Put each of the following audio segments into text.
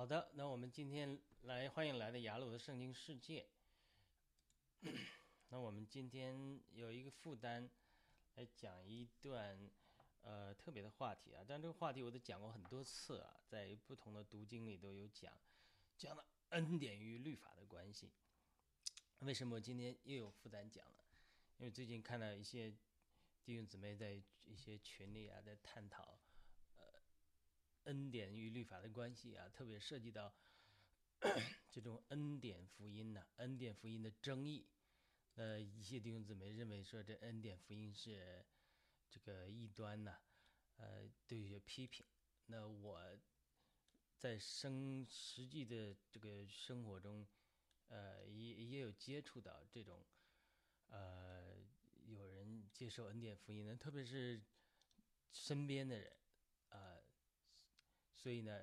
好的，那我们今天来欢迎来到雅鲁的圣经世界。那我们今天有一个负担来讲一段呃特别的话题啊，但这个话题我都讲过很多次啊，在不同的读经里都有讲，讲了恩典与律法的关系。为什么我今天又有负担讲了？因为最近看到一些弟兄姊妹在一些群里啊，在探讨恩典与律法的关系啊，特别涉及到 这种恩典福音呐、恩典福音的争议。呃，一些弟兄姊妹认为说这恩典福音是这个异端呐，呃，都有些批评。那我在生实际的这个生活中，呃，也也有接触到这种，呃，有人接受恩典福音的，特别是身边的人，所以呢，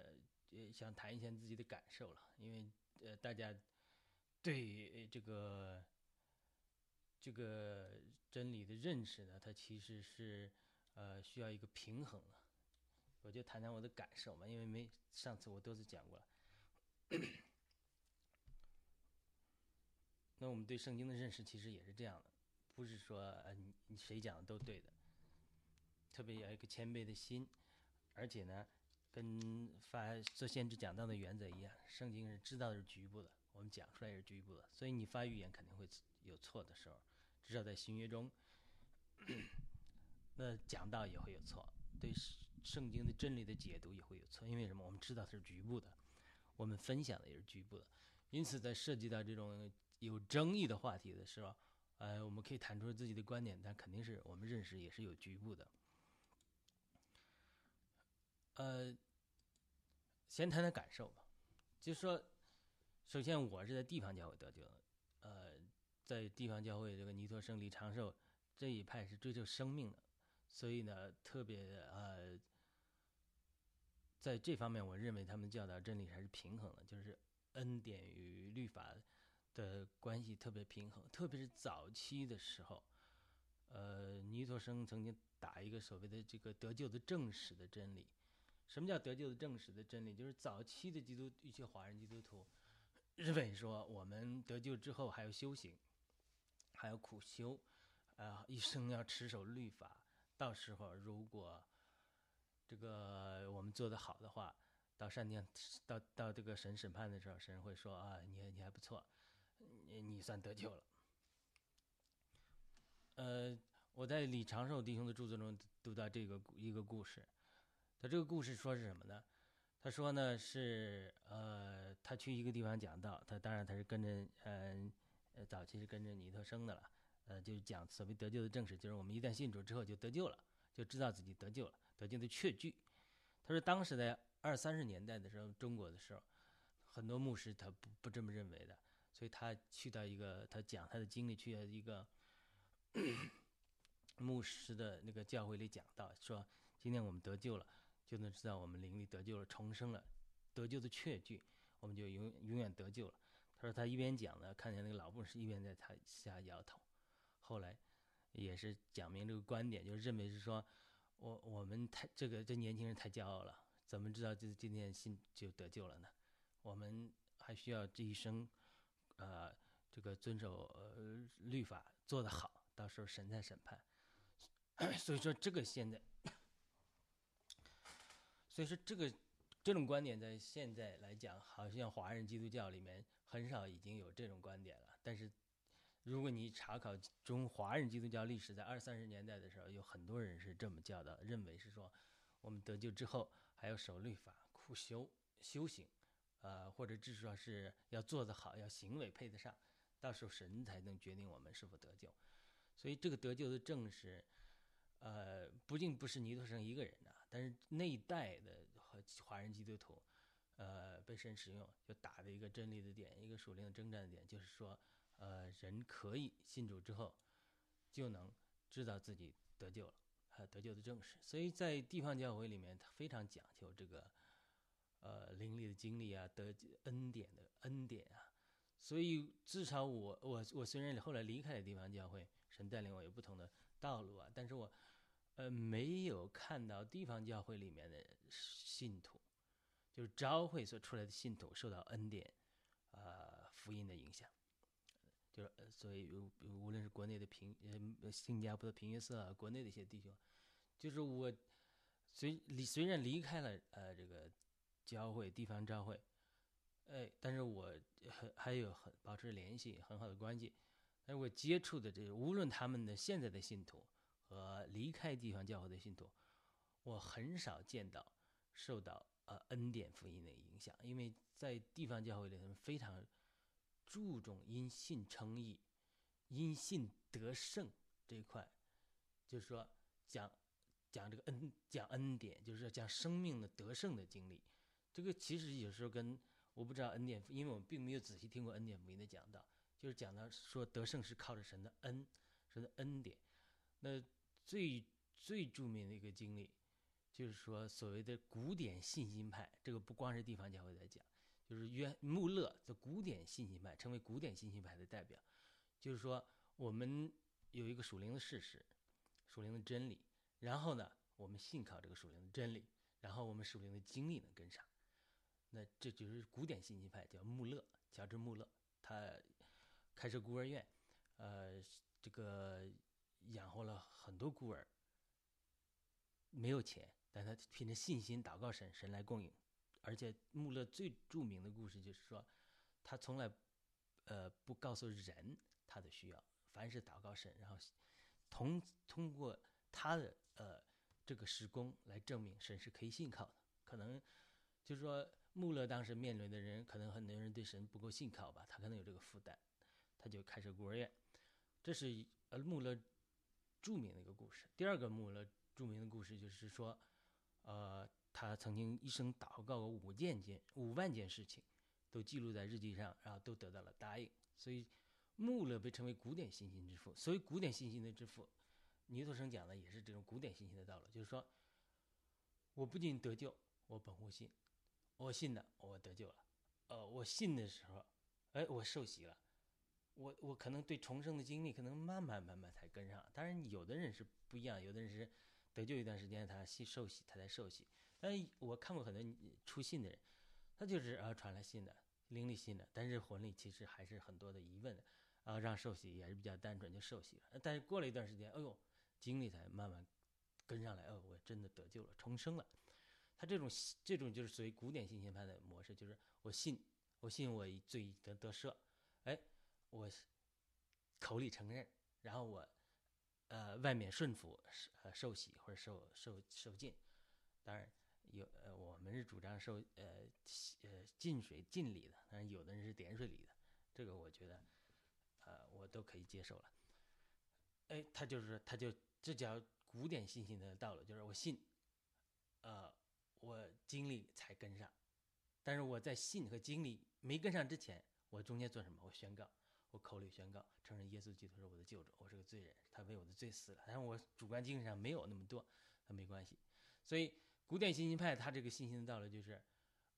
也想谈一下自己的感受了，因为呃，大家对这个。这个真理的认识呢，它其实是呃需要一个平衡的。我就谈谈我的感受嘛，因为没上次我都是讲过了。那我们对圣经的认识其实也是这样的，不是说呃谁讲的都对的，特别要一个谦卑的心，而且呢，跟发做先知讲道的原则一样，圣经是知道的是局部的，我们讲出来也是局部的，所以你发预言肯定会有错的时候。至少在新约中，那讲道也会有错，对圣经的真理的解读也会有错，因为什么？我们知道是局部的，我们分享的也是局部的，因此在涉及到这种有争议的话题的时候，呃，我们可以谈出自己的观点，但肯定是我们认识也是有局部的。呃，先谈谈感受吧，就说，首先我是在地方教会得救的，呃。在地方教会，这个尼托生、李长寿这一派是追求生命的，所以呢，特别呃，在这方面，我认为他们教导真理还是平衡的，就是恩典与律法的关系特别平衡。特别是早期的时候，呃，尼托生曾经打一个所谓的这个得救的正史的真理。什么叫得救的正史的真理？就是早期的基督一些华人基督徒认为说，我们得救之后还要修行。还有苦修，呃，一生要持守律法。到时候如果这个我们做得好的话，到上天到到这个神审判的时候，神会说啊，你你还不错，你你算得救了。呃，我在李长寿弟兄的著作中读到这个一个故事，他这个故事说是什么呢？他说呢是呃，他去一个地方讲道，他当然他是跟着嗯。早期是跟着尼特生的了，呃，就是讲所谓得救的正史，就是我们一旦信主之后就得救了，就知道自己得救了，得救的确据。他说，当时在二三十年代的时候，中国的时候，很多牧师他不不这么认为的，所以他去到一个，他讲他的经历，去到一个 牧师的那个教会里讲到，说今天我们得救了，就能知道我们灵力得救了，重生了，得救的确据，我们就永永远得救了。他说：“他一边讲呢，看见那个老牧师一边在他下摇头。后来，也是讲明这个观点，就认为是说，我我们太这个这年轻人太骄傲了，怎么知道这今天信就得救了呢？我们还需要这一生，呃，这个遵守呃律法做得好，到时候神在审判。所以说这个现在，所以说这个。”这种观点在现在来讲，好像华人基督教里面很少已经有这种观点了。但是，如果你查考中华人基督教历史，在二三十年代的时候，有很多人是这么教导，认为是说，我们得救之后还要守律法、苦修、修行，呃，或者至少是要做得好，要行为配得上，到时候神才能决定我们是否得救。所以，这个得救的正是。呃，不仅不是尼托生一个人，但是那一代的和华人基督徒，呃，被神使用，就打的一个真理的点，一个属灵的征战的点，就是说，呃，人可以信主之后，就能知道自己得救了，呃，得救的正史。所以在地方教会里面，他非常讲究这个，呃，灵力的经历啊，得恩典的恩典啊。所以至少我我我虽然后来离开了地方教会，神带领我有不同的。道路啊，但是我，呃，没有看到地方教会里面的信徒，就是昭会所出来的信徒受到恩典，呃，福音的影响，就是所以无论是国内的平呃新加坡的平约瑟啊，国内的一些弟兄，就是我虽离虽然离开了呃这个教会地方教会，哎，但是我还还有很保持联系很好的关系，但是我接触的这无论他们的现在的信徒和离开地方教会的信徒，我很少见到受到。呃，恩典福音的影响，因为在地方教会里，他们非常注重因信称义、因信得胜这一块，就是说讲讲这个恩讲恩典，就是讲生命的得胜的经历。这个其实有时候跟我不知道恩典，因为我们并没有仔细听过恩典福音的讲道，就是讲到说得胜是靠着神的恩，神的恩典。那最最著名的一个经历。就是说，所谓的古典信心派，这个不光是地方教会在讲，就是约穆勒的古典信心派，成为古典信心派的代表。就是说，我们有一个属灵的事实，属灵的真理，然后呢，我们信靠这个属灵的真理，然后我们属灵的经历能跟上。那这就是古典信心派，叫穆勒，乔治穆勒，他开设孤儿院，呃，这个养活了很多孤儿，没有钱。但他凭着信心祷告神，神来供应。而且穆勒最著名的故事就是说，他从来，呃，不告诉人他的需要，凡是祷告神，然后通通过他的呃这个施工来证明神是可以信靠的。可能就是说穆勒当时面临的人，可能很多人对神不够信靠吧，他可能有这个负担，他就开设孤儿院。这是呃穆勒著名的一个故事。第二个穆勒著名的故事就是说。呃，他曾经一生祷告过五件件、五万件事情，都记录在日记上，然后都得到了答应。所以，穆勒被称为古典信心之父。所以，古典信心的之父，尼托生讲的也是这种古典信心的道路，就是说，我不仅得救，我本乎信，我信的，我得救了。呃，我信的时候，哎，我受洗了，我我可能对重生的经历可能慢慢慢慢才跟上。当然，有的人是不一样，有的人是。得救一段时间，他信受洗，他才受洗。但是我看过很多出信的人，他就是啊传了信的，灵力信的，但是魂力其实还是很多的疑问的，啊让受洗也是比较单纯就受洗了。但是过了一段时间，哎呦，经历才慢慢跟上来，哦，我真的得救了，重生了。他这种这种就是属于古典信心派的模式，就是我信，我信我罪得得赦，哎，我口里承认，然后我。呃，外面顺服呃受洗或者受受受浸，当然有呃我们是主张受呃呃浸水浸礼的，但是有的人是点水礼的，这个我觉得呃我都可以接受了。哎，他就是他就这叫古典信心的道路，就是我信，呃我经历才跟上，但是我在信和经历没跟上之前，我中间做什么？我宣告。口里宣告，承认耶稣基督是我的救主，我是个罪人，他为我的罪死了。但是我主观精神上没有那么多，那没关系。所以古典信心派他这个信心的道路就是，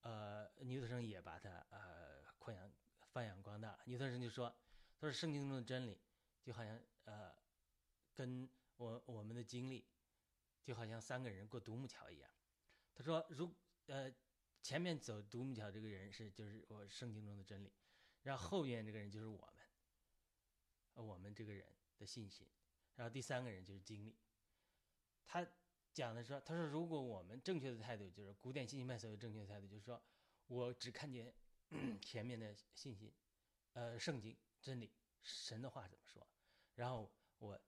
呃，尼特生也把他呃扩扬发扬光大。尼特生就说，他说圣经中的真理就好像呃，跟我我们的经历就好像三个人过独木桥一样。他说，如呃前面走独木桥这个人是就是我圣经中的真理。然后后面这个人就是我们，我们这个人的信心。然后第三个人就是经历。他讲的说，他说如果我们正确的态度就是古典信心派所有正确的态度，就是说我只看见 前面的信心，呃，圣经真理，神的话怎么说，然后我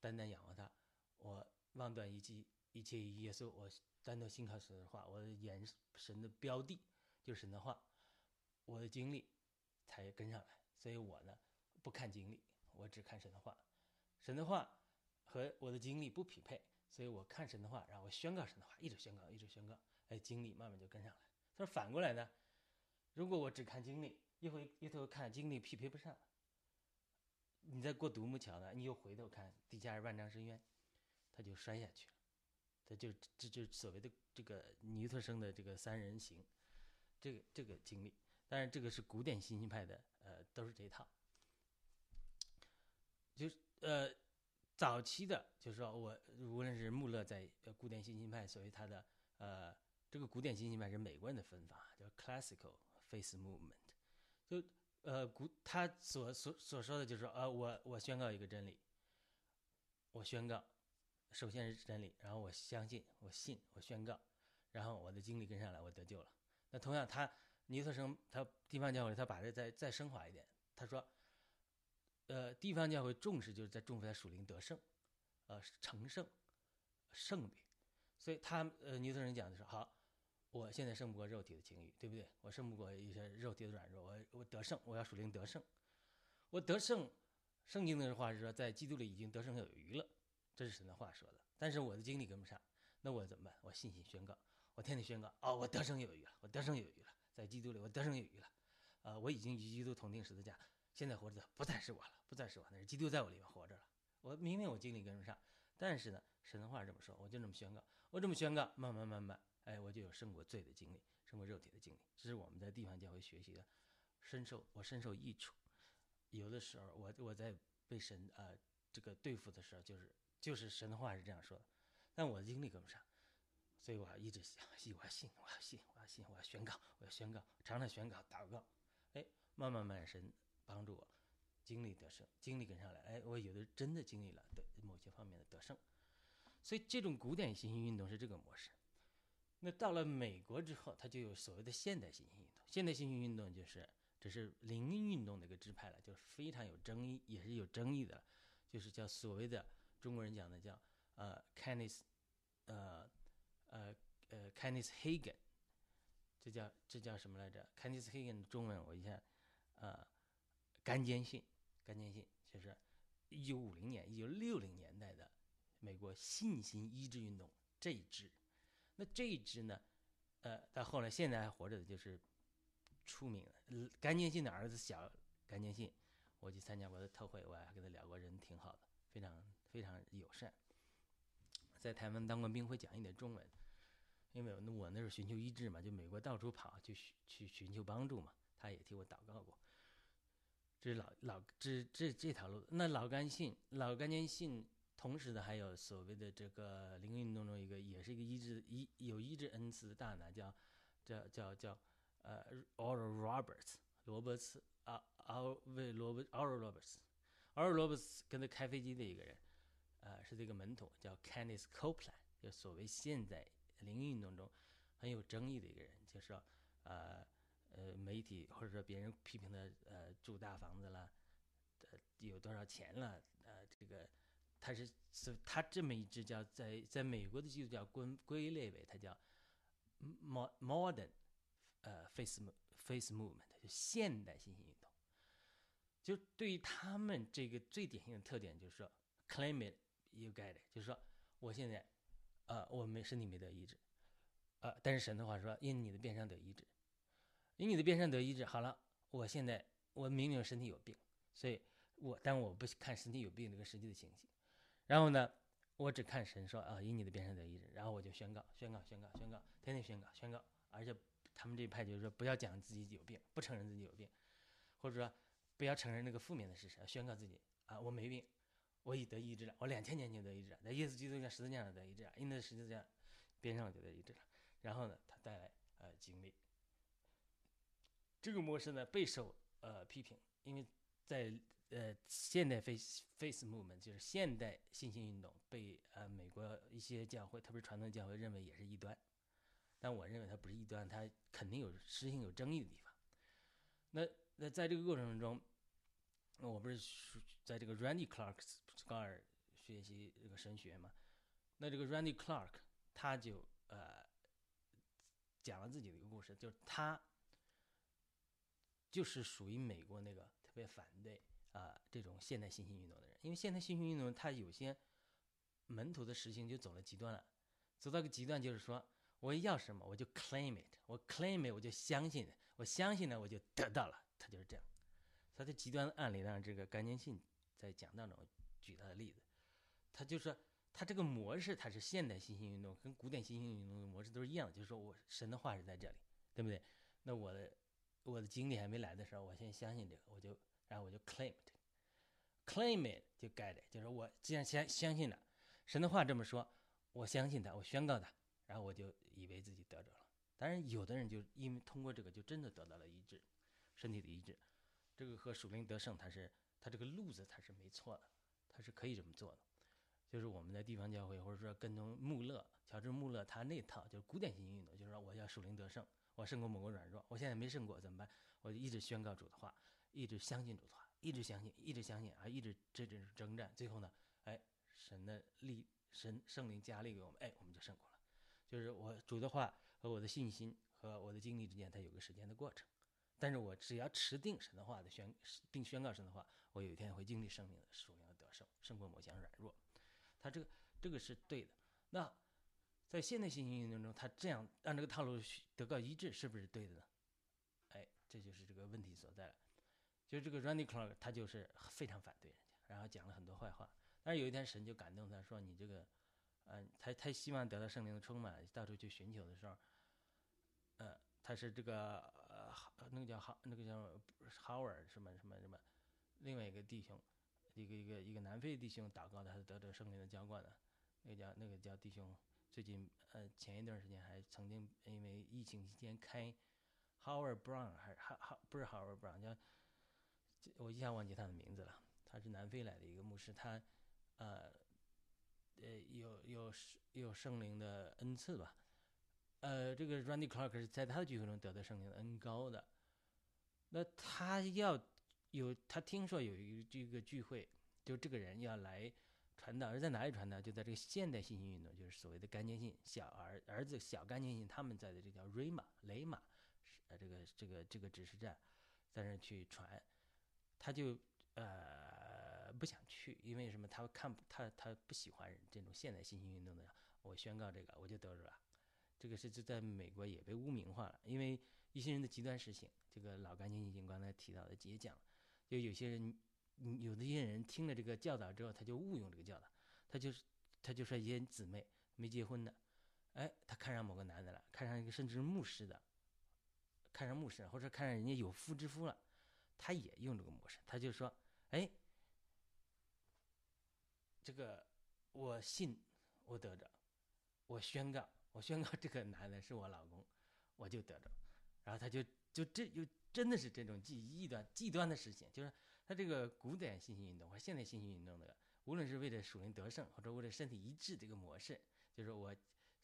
单单仰望他，我望断一切一切耶稣，我单单信靠神的话，我的眼神的标的就是神的话，我的经历。才跟上来，所以我呢不看经历，我只看神的话。神的话和我的经历不匹配，所以我看神的话，然后我宣告神的话，一直宣告，一直宣告，哎，经历慢慢就跟上来。他说反过来呢，如果我只看经历，一回一头看经历匹配不上，你再过独木桥呢，你又回头看底下是万丈深渊，他就摔下去了。他就这就所谓的这个尼特生的这个三人行，这个这个经历。但是这个是古典信心派的，呃，都是这一套。就是呃，早期的，就是说我无论是穆勒在古典信心派，所谓他的呃这个古典新兴派是美国人的分法，叫 Classical Faith Movement。就呃古他所所所说的就是说，呃我我宣告一个真理，我宣告，首先是真理，然后我相信，我信，我宣告，然后我的经历跟上来，我得救了。那同样，他尼特生他地方教会他把这再再升华一点，他说，呃地方教会重视就是在重视在属灵得胜，呃成圣，胜利。所以他呃尼特人讲的是好。我现在胜不过肉体的情欲，对不对？我胜不过一些肉体的软弱，我我得胜，我要属灵得胜，我得胜。圣经的话是说，在基督里已经得胜有余了，这是神的话说的。但是我的经历跟不上，那我怎么办？我信心宣告，我天天宣告，哦，我得胜有余了，我得胜有余了，在基督里我得胜有余了，呃，我已经与基督同定十字架，现在活着的不再是我了，不再是我，那是基督在我里面活着了。我明明我经历跟不上，但是呢，神的话这么说，我就这么宣告，我这么宣告，慢慢慢慢。哎，我就有胜过罪的经历，胜过肉体的经历，这是我们在地方教会学习的，深受我深受益处。有的时候，我我在被神呃这个对付的时候，就是就是神的话是这样说的，但我的经历跟不上，所以我要一直想，我要信，我要信，我要信，我要宣告，我要宣告，常常宣告祷告，哎，慢慢慢神帮助我经历得胜，经历跟上来，哎，我有的真的经历了的某些方面的得胜，所以这种古典新兴运动是这个模式。那到了美国之后，它就有所谓的现代新兴运动。现代新兴运动就是，这是灵恩运动的一个支派了，就是非常有争议，也是有争议的，就是叫所谓的中国人讲的叫呃 Kenneth，呃呃呃 Kenneth Hagen，这叫这叫什么来着？Kenneth Hagen 的中文我一下，呃，甘坚信，甘坚信就是一九五零年、一九六零年代的美国信心医治运动这一支。那这一支呢，呃，到后来现在还活着的就是出名的甘坚信的儿子小甘坚信，我去参加过他的特会，我还跟他聊过，人挺好的，非常非常友善，在台湾当过兵，会讲一点中文，因为我那时候寻求医治嘛，就美国到处跑去去寻求帮助嘛，他也替我祷告过，这是老老这这这条路，那老甘信老甘坚信。同时呢，还有所谓的这个灵运动中一个，也是一个医治医有医治恩赐的大拿，叫叫叫叫呃，Oral Roberts 罗伯茨啊，奥为罗伯 Oral Roberts，Oral Roberts 跟他开飞机的一个人，呃，是这个门徒，叫 Kenneth Copeland，就所谓现在灵运动中很有争议的一个人，就是说呃呃，媒体或者说别人批评他呃住大房子了，呃有多少钱了，呃这个。他是是，他这么一支叫在在美国的基督教归归类为，他叫 modern，呃，face face movement，就现代新兴运动。就对于他们这个最典型的特点，就是说，claim it you get it，就是说，我现在，呃，我没身体没得医治，呃，但是神的话说，因你的变相得医治，以你的变伤得医治，好了，我现在我明明身体有病，所以我但我不看身体有病这个实际的情形。然后呢，我只看神说啊，以你的变成得医治，然后我就宣告，宣告，宣告，宣告，天天宣告，宣告。而且他们这一派就是说，不要讲自己有病，不承认自己有病，或者说不要承认那个负面的事实，宣告自己啊，我没病，我已得医治了，我两千年就得医治了，在耶稣基督在十字架上得医治了，因为十字架边上就得医治了。然后呢，他带来呃经历，这个模式呢备受呃批评，因为在。呃，现代 face face movement 就是现代新兴运动，被呃美国一些教会，特别是传统教会认为也是异端，但我认为它不是异端，它肯定有实行有争议的地方。那那在这个过程中，那我不是在这个 Randy Clark 高尔学习这个神学嘛？那这个 Randy Clark 他就呃讲了自己的一个故事，就是他就是属于美国那个特别反对。啊，这种现代新兴运动的人，因为现代新兴运动，他有些门徒的实行就走了极端了，走到个极端就是说，我要什么我就 claim it，我 claim it 我就相信，我相信了我就得到了，他就是这样。他的极端的案例让这个甘宁信在讲道中举他的例子，他就说他这个模式他是现代新兴运动跟古典新兴运动的模式都是一样的，就是说我神的话是在这里，对不对？那我的我的经历还没来的时候，我先相信这个，我就。然后我就 claim it，claim it 就 get it，就是我既然相相信了神的话这么说，我相信他，我宣告他，然后我就以为自己得着了。当然，有的人就因为通过这个就真的得到了医治，身体的医治。这个和属灵得胜，它是它这个路子它是没错的，它是可以这么做的。就是我们在地方教会，或者说跟踪穆勒、乔治穆勒他那套，就是古典型运动，就是说我要属灵得胜，我胜过某个软弱，我现在没胜过怎么办？我就一直宣告主的话，一直相信主的话，一直相信，一直相信啊，一直这这是征战，最后呢，哎，神的力，神圣灵加力给我们，哎，我们就胜过了。就是我主的话和我的信心和我的经历之间，它有个时间的过程。但是我只要持定神的话的宣定宣告神的话，我有一天会经历生命的属灵的得胜，胜过某项软弱。他这个这个是对的。那在现代信心运动中，他这样按这个套路得到医治，是不是对的呢？哎，这就是这个问题所在了。就是这个 Randy Clark，他就是非常反对人家，然后讲了很多坏话。但是有一天神就感动他说：“你这个，嗯，他他希望得到圣灵的充满，到处去寻求的时候，呃，他是这个呃，那个叫哈，那个叫 Howard 什么什么什么，另外一个弟兄。”一个一个一个南非弟兄祷告，他是得到圣灵的浇灌的。那个叫那个叫弟兄，最近呃前一段时间还曾经因为疫情期间开 Howard Brown 还是哈哈不是 Howard Brown 叫，我一下忘记他的名字了。他是南非来的一个牧师，他呃呃有有有圣灵的恩赐吧。呃，这个 Randy Clark 是在他的聚会中得到圣灵的恩高的。那他要。有他听说有一个这个聚会，就这个人要来传道，而在哪里传道？就在这个现代信息运动，就是所谓的干净性小儿儿子小干净性，他们在的这叫瑞玛雷玛，呃这个这个这个指示站，在那去传，他就呃不想去，因为什么？他看他他不喜欢这种现代信息运动的。我宣告这个，我就得着了。这个是就在美国也被污名化了，因为一些人的极端事情，这个老干净性刚才提到的也讲。就有些人，有的一些人听了这个教导之后，他就误用这个教导，他就是，他就说一些姊妹没结婚的，哎，他看上某个男的了，看上一个甚至是牧师的，看上牧师或者看上人家有夫之夫了，他也用这个模式，他就说，哎，这个我信，我得着，我宣告，我宣告这个男的是我老公，我就得着，然后他就就这就。真的是这种极异端、极端的事情，就是他这个古典信息运动和现代信息运动的，无论是为了属灵得胜，或者为了身体一致这个模式，就是我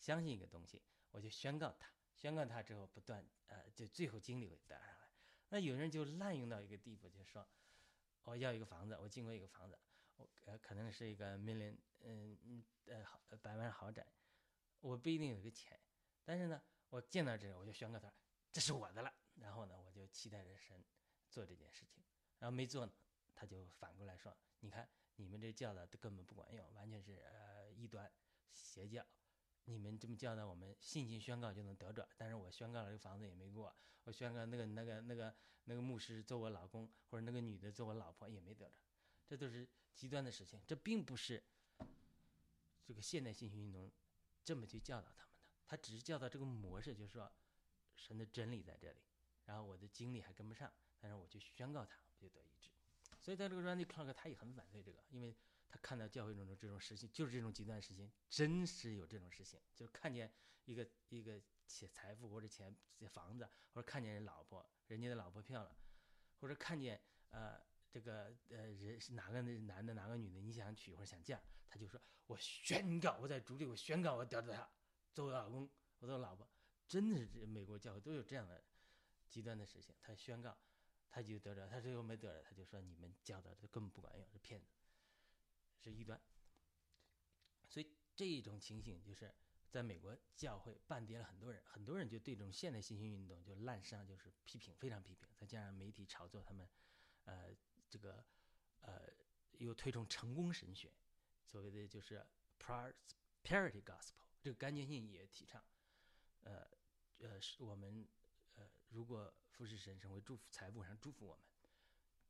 相信一个东西，我就宣告它，宣告它之后不断，呃，就最后经历会得上来。那有人就滥用到一个地步，就说，我要一个房子，我经过一个房子，我呃可能是一个 million，嗯嗯呃好百万豪宅，我不一定有个钱，但是呢，我见到这个我就宣告它，这是我的了。然后呢，我就期待着神做这件事情，然后没做呢，他就反过来说：“你看，你们这教导都根本不管用，完全是呃异端邪教。你们这么教导我们，信心宣告就能得着，但是我宣告了这个房子也没过，我宣告那个那个那个那个牧师做我老公，或者那个女的做我老婆也没得着，这都是极端的事情。这并不是这个现代信心运动这么去教导他们的，他只是教导这个模式，就是说神的真理在这里。”然后我的精力还跟不上，但是我去宣告他，就得医治。所以在这个 Randy Clark 他也很反对这个，因为他看到教会中的这种事情，就是这种极端事情，真实有这种事情，就是看见一个一个钱财富或者钱房子，或者看见人老婆，人家的老婆漂亮，或者看见呃这个呃人是哪个男的哪个女的你想娶或者想嫁，他就说我宣告我在主里我宣告我得到他做我老公，我做老婆，真的是美国教会都有这样的。极端的事情，他宣告，他就得着，他最后没得着，他就说你们教导的根本不管用，是骗子，是异端。所以这种情形就是在美国教会半跌了很多人，很多人就对这种现代新兴运动就滥觞，就是批评，非常批评。再加上媒体炒作他们，呃，这个呃又推崇成功神学，所谓的就是 prosperity gospel，这个干净性也提倡，呃呃是我们。如果富士神神会祝福财富上祝福我们，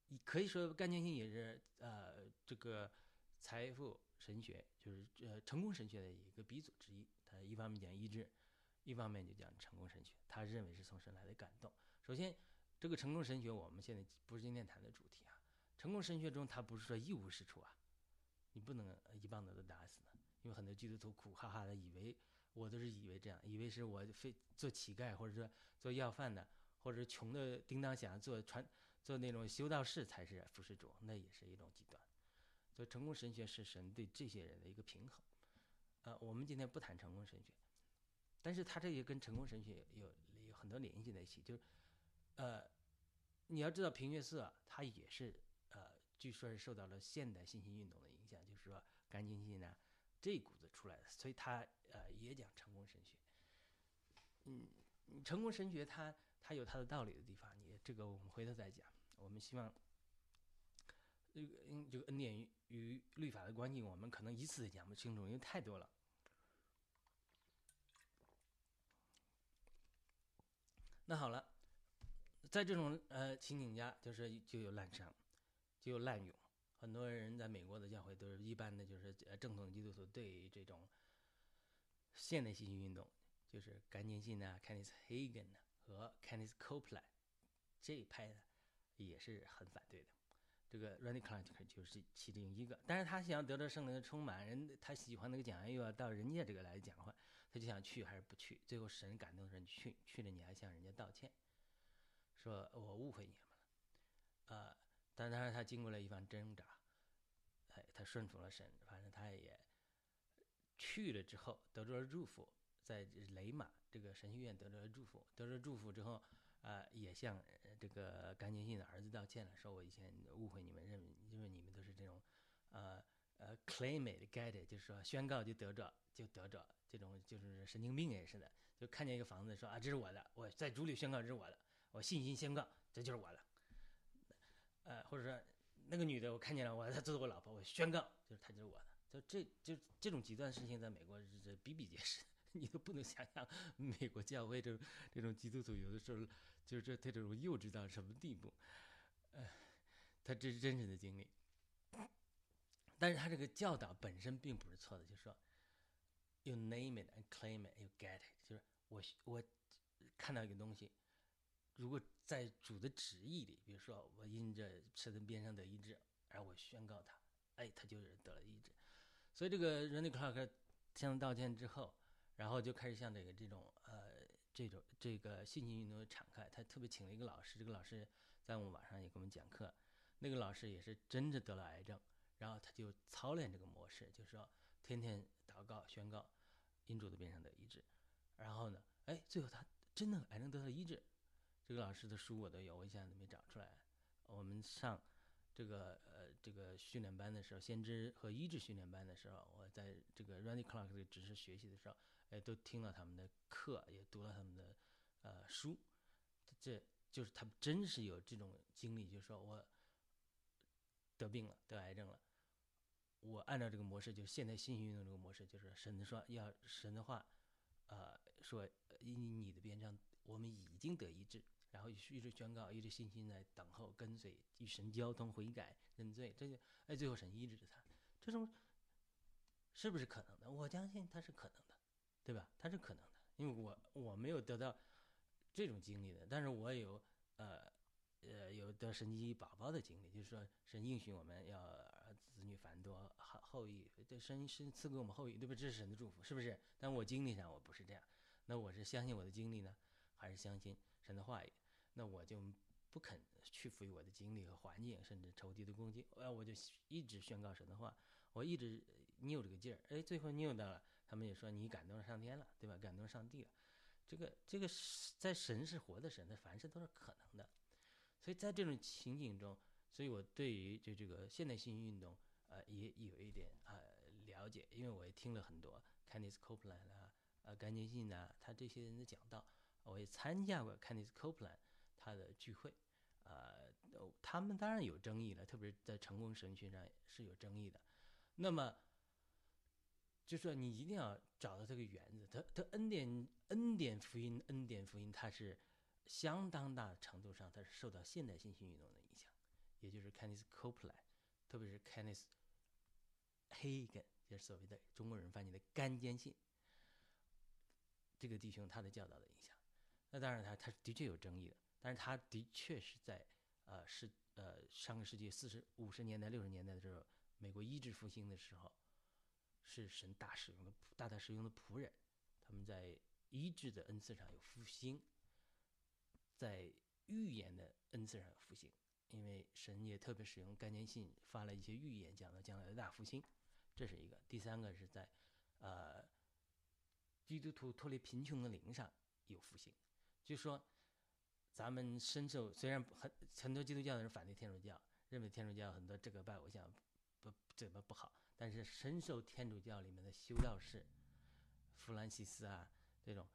你可以说干净性也是呃这个财富神学就是呃成功神学的一个鼻祖之一。他一方面讲意志，一方面就讲成功神学。他认为是从神来的感动。首先，这个成功神学我们现在不是今天谈的主题啊。成功神学中，他不是说一无是处啊，你不能一棒子都打死呢。因为很多基督徒苦哈哈的以为我都是以为这样，以为是我非做乞丐，或者说做要饭的，或者穷的叮当响做传做那种修道士才是服侍主，那也是一种极端。所以成功神学是神对这些人的一个平衡。呃，我们今天不谈成功神学，但是他这也跟成功神学有有很多联系在一起，就是呃，你要知道平约瑟他也是呃，据说是受到了现代信息运动的影响，就是说干净性呢这股子出来的，所以他呃也讲成功神学。嗯，成功神学它它有它的道理的地方，你这个我们回头再讲。我们希望这个嗯这个恩典与与律法的关系，我们可能一次也讲不清楚，因为太多了。那好了，在这种呃情景下，就是就有滥觞，就有滥用。很多人在美国的教会都是一般的，就是呃正统基督徒对于这种现代信息运动，就是干净信呢，Kenneth Hagen 和 Kenneth Copeland 这一派的，也是很反对的。这个 Randy Clark 就是其中一个，但是他想得到圣灵的充满，人他喜欢那个讲员又要到人家这个来讲话。他就想去还是不去？最后神感动人去，去了你还向人家道歉，说我误会你们了，呃，但当然他经过了一番挣扎，哎，他顺服了神，反正他也去了之后得到了祝福，在雷马这个神学院得到了祝福，得了祝福之后，啊，也向这个甘宁信的儿子道歉了，说我以前误会你们，认为因为你们都是这种，呃呃，claim it get it，就是说宣告就得着就得着。这种就是神经病也是的，就看见一个房子说啊，这是我的，我在主里宣告这是我的，我信心宣告这就是我的，呃，或者说那个女的我看见了，我她做我老婆，我宣告就是她就是我的，就这就这种极端事情在美国是比比皆是，你都不能想象美国教会这种这种基督徒有的时候就是这他这种幼稚到什么地步，呃，他这是真实的经历，但是他这个教导本身并不是错的，就是说。You name it and claim it, you get it。就是我我看到一个东西，如果在主的旨意里，比如说我因着车灯边上的医治，而我宣告他，哎，他就是得了医治。所以这个 Randy Clark 向他道歉之后，然后就开始向这个这种呃这种这个信心运动敞开。他特别请了一个老师，这个老师在我们网上也给我们讲课。那个老师也是真的得了癌症，然后他就操练这个模式，就是说天天祷告宣告。因主的边上的医治，然后呢，哎，最后他真的癌症得到医治。这个老师的书我都有，我现在都没找出来。我们上这个呃这个训练班的时候，先知和医治训练班的时候，我在这个 Randy Clark 的知识学习的时候，哎，都听了他们的课，也读了他们的呃书。这就是他们真是有这种经历，就是说我得病了，得癌症了。我按照这个模式，就是现代信息运动这个模式，就是神的说要神的话，呃，说因你的边上，我们已经得医治，然后一直宣告，一直信心在等候跟随，与神交通悔改认罪，这就哎，最后神医治他，这种是不是可能的？我相信他是可能的，对吧？他是可能的，因为我我没有得到这种经历的，但是我有呃呃有得神机宝宝的经历，就是说神应许我们要。子女繁多，后后裔这神神赐给我们后裔，对不对？这是神的祝福，是不是？但我经历上我不是这样，那我是相信我的经历呢，还是相信神的话语？那我就不肯屈服于我的经历和环境，甚至仇敌的攻击，呃，我就一直宣告神的话，我一直拗这个劲儿，哎，最后拗到了，他们也说你感动上天了，对吧？感动上帝了，这个这个在神是活的神，他凡事都是可能的，所以在这种情景中。所以，我对于就这个现代性运动，呃，也有一点呃了解，因为我也听了很多 Kenneth Copeland 啊，呃，甘宁信呐，他这些人的讲道，我也参加过 Kenneth Copeland 他的聚会，呃，他们当然有争议了，特别是在成功神学上是有争议的。那么，就说你一定要找到这个原则，他他恩典恩典福音恩典福音，它是相当大程度上，它是受到现代信息运动的影响。也就是 Kenneth Copeland，特别是 Kenneth Hagen，就是所谓的中国人翻译的“干坚信”，这个弟兄他的教导的影响。那当然，他他的确有争议的，但是他的确是在呃是呃上个世纪四十五十年代六十年代的时候，美国医治复兴的时候，是神大使用的大大使用的仆人，他们在医治的恩赐上有复兴，在预言的恩赐上有复兴，因为神也特别使用概念信发了一些预言，讲到将来的大复兴，这是一个。第三个是在呃基督徒脱离贫穷的灵上有复兴，就说咱们深受虽然很很多基督教的人反对天主教，认为天主教很多这个拜偶像不怎么不好，但是深受天主教里面的修道士弗兰西斯啊这种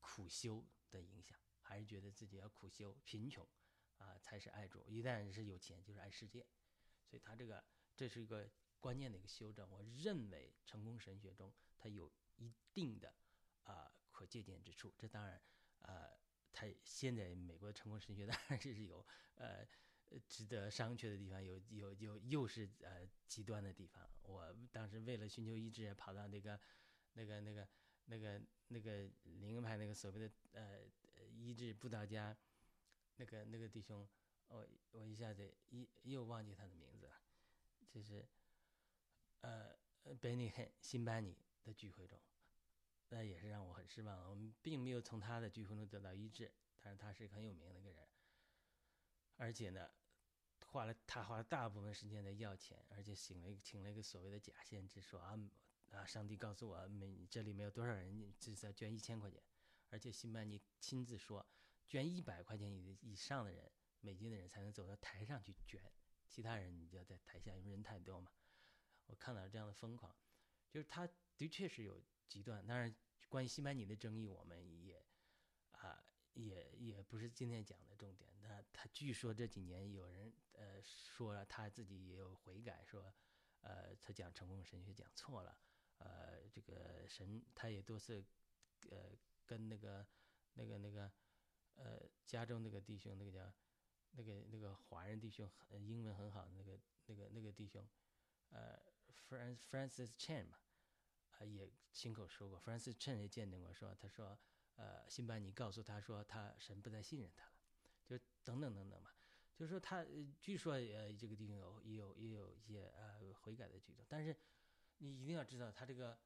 苦修的影响。还是觉得自己要苦修，贫穷，啊，才是爱主。一旦是有钱，就是爱世界。所以他这个这是一个关键的一个修正。我认为成功神学中，它有一定的啊可借鉴之处。这当然，呃，他现在美国的成功神学当然是有呃值得商榷的地方，有有有又是呃极端的地方。我当时为了寻求医治，跑到那个那个那个那个那个灵恩派那个所谓的呃。医治布道家，那个那个弟兄，我我一下子一又忘记他的名字了，就是呃贝尼汉辛班尼的聚会中，那也是让我很失望。我们并没有从他的聚会中得到医治，但是他是很有名的一个人，而且呢，花了他花了大部分时间在要钱，而且请了一个请了一个所谓的假先知说啊啊，上帝告诉我，每这里面有多少人，至少捐一千块钱。而且辛巴尼亲自说，捐一百块钱以以上的人，美金的人才能走到台上去捐，其他人你就要在台下，因为人太多嘛。我看到这样的疯狂，就是他的确是有极端。当然，关于西班尼的争议，我们也啊也也不是今天讲的重点。那他据说这几年有人呃说了他自己也有悔改，说呃他讲成功神学讲错了，呃这个神他也多次呃。跟那个、那个、那个，呃，加州那个弟兄，那个叫那个、那个华人弟兄，英文很好的那个、那个、那个弟兄，呃，Francis Francis Chen 嘛，也亲口说过，Francis Chen 也见证过，说他说，呃，辛巴尼告诉他说，他神不再信任他了，就等等等等嘛，就是说他据说呃这个地方有也有也有一些呃悔改的举动，但是你一定要知道他这个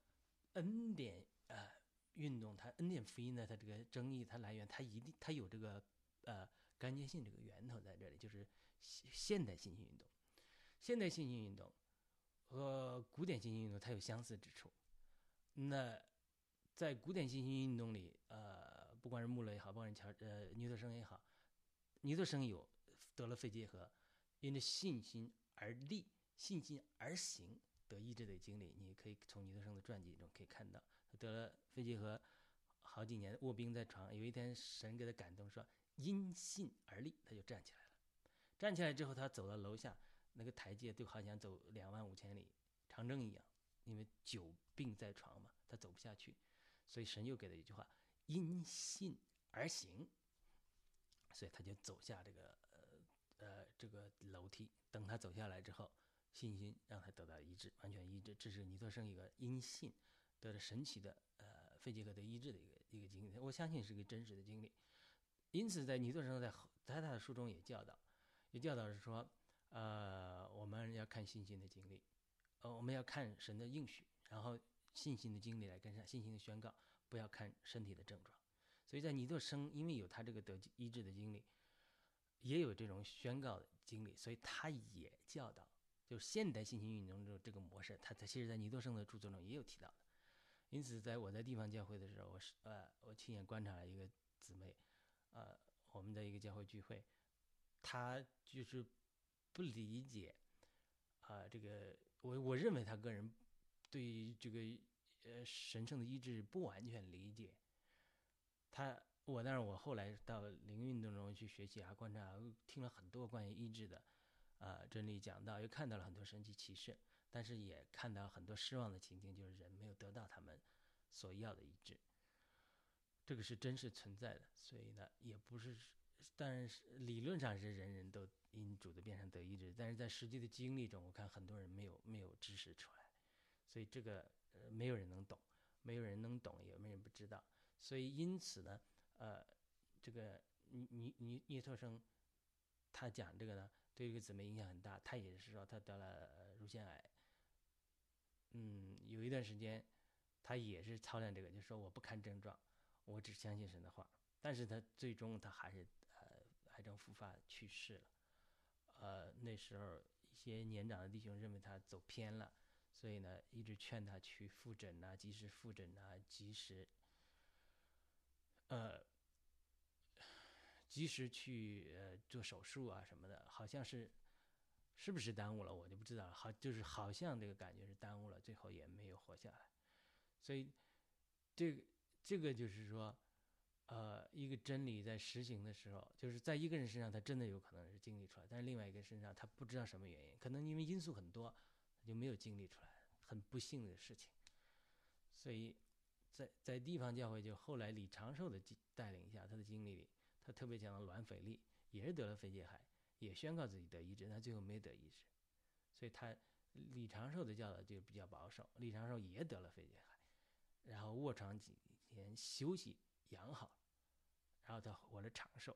恩典啊。运动，它恩典福音的它这个争议，它来源，它一定它有这个呃干净性这个源头在这里，就是现现代信心运动，现代信心运动和古典信心运动它有相似之处。那在古典信心运动里，呃，不管是穆勒也好，不管是乔呃尼特生也好，尼特生有得了肺结核，因着信心而立，信心而行得医治的经历，你可以从尼特生的传记中可以看到。他得了肺结核，好几年卧病在床。有一天，神给他感动，说：“因信而立。”他就站起来了。站起来之后，他走到楼下，那个台阶就好像走两万五千里长征一样，因为久病在床嘛，他走不下去。所以神又给了一句话：“因信而行。”所以他就走下这个呃呃这个楼梯。等他走下来之后，信心让他得到医治，完全医治。这是尼特生一个因信。得了神奇的呃肺结核的医治的一个一个经历，我相信是个真实的经历。因此，在尼多生在在他的书中也教导，也教导是说，呃，我们要看信心的经历，呃，我们要看神的应许，然后信心的经历来跟上信心的宣告，不要看身体的症状。所以在尼多生，因为有他这个得医治的经历，也有这种宣告的经历，所以他也教导，就是现代信心运动中这个模式，他他其实在尼多生的著作中也有提到的。因此，在我在地方教会的时候，我是呃，我亲眼观察了一个姊妹，呃，我们的一个教会聚会，她就是不理解，啊，这个我我认为他个人对于这个呃神圣的意志不完全理解。他我但是我后来到灵运动中去学习啊，观察，听了很多关于意志的啊真理讲到，又看到了很多神奇奇事。但是也看到很多失望的情境，就是人没有得到他们所要的医治，这个是真实存在的。所以呢，也不是，但是理论上是人人都因主的变成得医治，但是在实际的经历中，我看很多人没有没有知识出来，所以这个呃没有人能懂，没有人能懂，也没人不知道。所以因此呢，呃，这个尼尼尼尼特生他讲这个呢，对这个姊妹影响很大。他也是说他得了乳腺癌。嗯，有一段时间，他也是操练这个，就说我不看症状，我只相信神的话。但是他最终他还是癌症复发去世了。呃，那时候一些年长的弟兄认为他走偏了，所以呢一直劝他去复诊呐，及时复诊呐，及时呃及时去呃做手术啊什么的。好像是是不是耽误了，我就不知道了。好，就是好像这个感觉是耽误了，最后也没有活下来。所以，这这个就是说，呃，一个真理在实行的时候，就是在一个人身上，他真的有可能是经历出来；但是另外一个身上，他不知道什么原因，可能因为因素很多，就没有经历出来，很不幸的事情。所以，在在地方教会，就后来李长寿的带领下，他的经历里，他特别讲到阮斐丽也是得了肺结核，也宣告自己得医治，但最后没得医治。所以他李长寿的教导就比较保守，李长寿也得了肺结核。然后卧床几天休息养好，然后他活了长寿，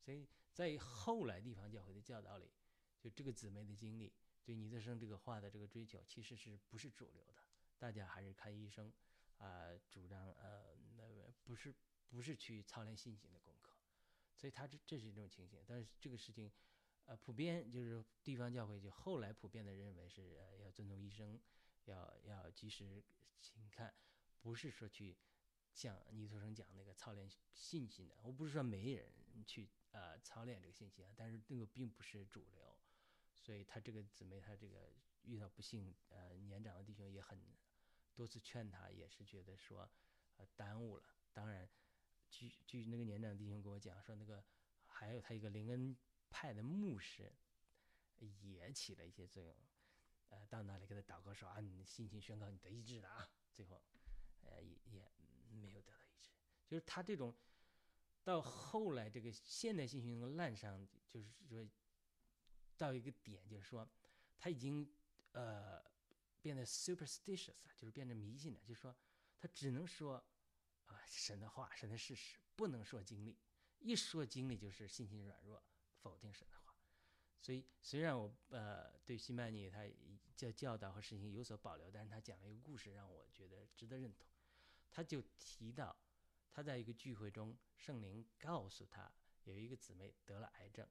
所以在后来地方教会的教导里，就这个姊妹的经历，对尼德生这个话的这个追求，其实是不是主流的？大家还是看医生，啊，主张呃，那不是不是去操练信心的功课，所以他这这是一种情形。但是这个事情，呃，普遍就是地方教会就后来普遍的认为是要尊重医生，要要及时请看。不是说去像倪先生讲那个操练信心的，我不是说没人去呃操练这个信心啊，但是这个并不是主流，所以他这个姊妹他这个遇到不幸呃年长的弟兄也很多次劝他，也是觉得说呃耽误了。当然，据据那个年长的弟兄跟我讲说，那个还有他一个灵恩派的牧师也起了一些作用，呃到那里给他祷告说啊，你信心宣告你得医治了啊，最后。呃，就是他这种到后来这个现代信心滥觞，就是说到一个点，就是说他已经呃变得 superstitious 了，就是变得迷信了，就是说他只能说啊神的话，神的事实，不能说经历，一说经历就是信心软弱，否定神的话。所以虽然我呃对西曼尼他教教导和事情有所保留，但是他讲了一个故事，让我觉得值得认同。他就提到，他在一个聚会中，圣灵告诉他有一个姊妹得了癌症，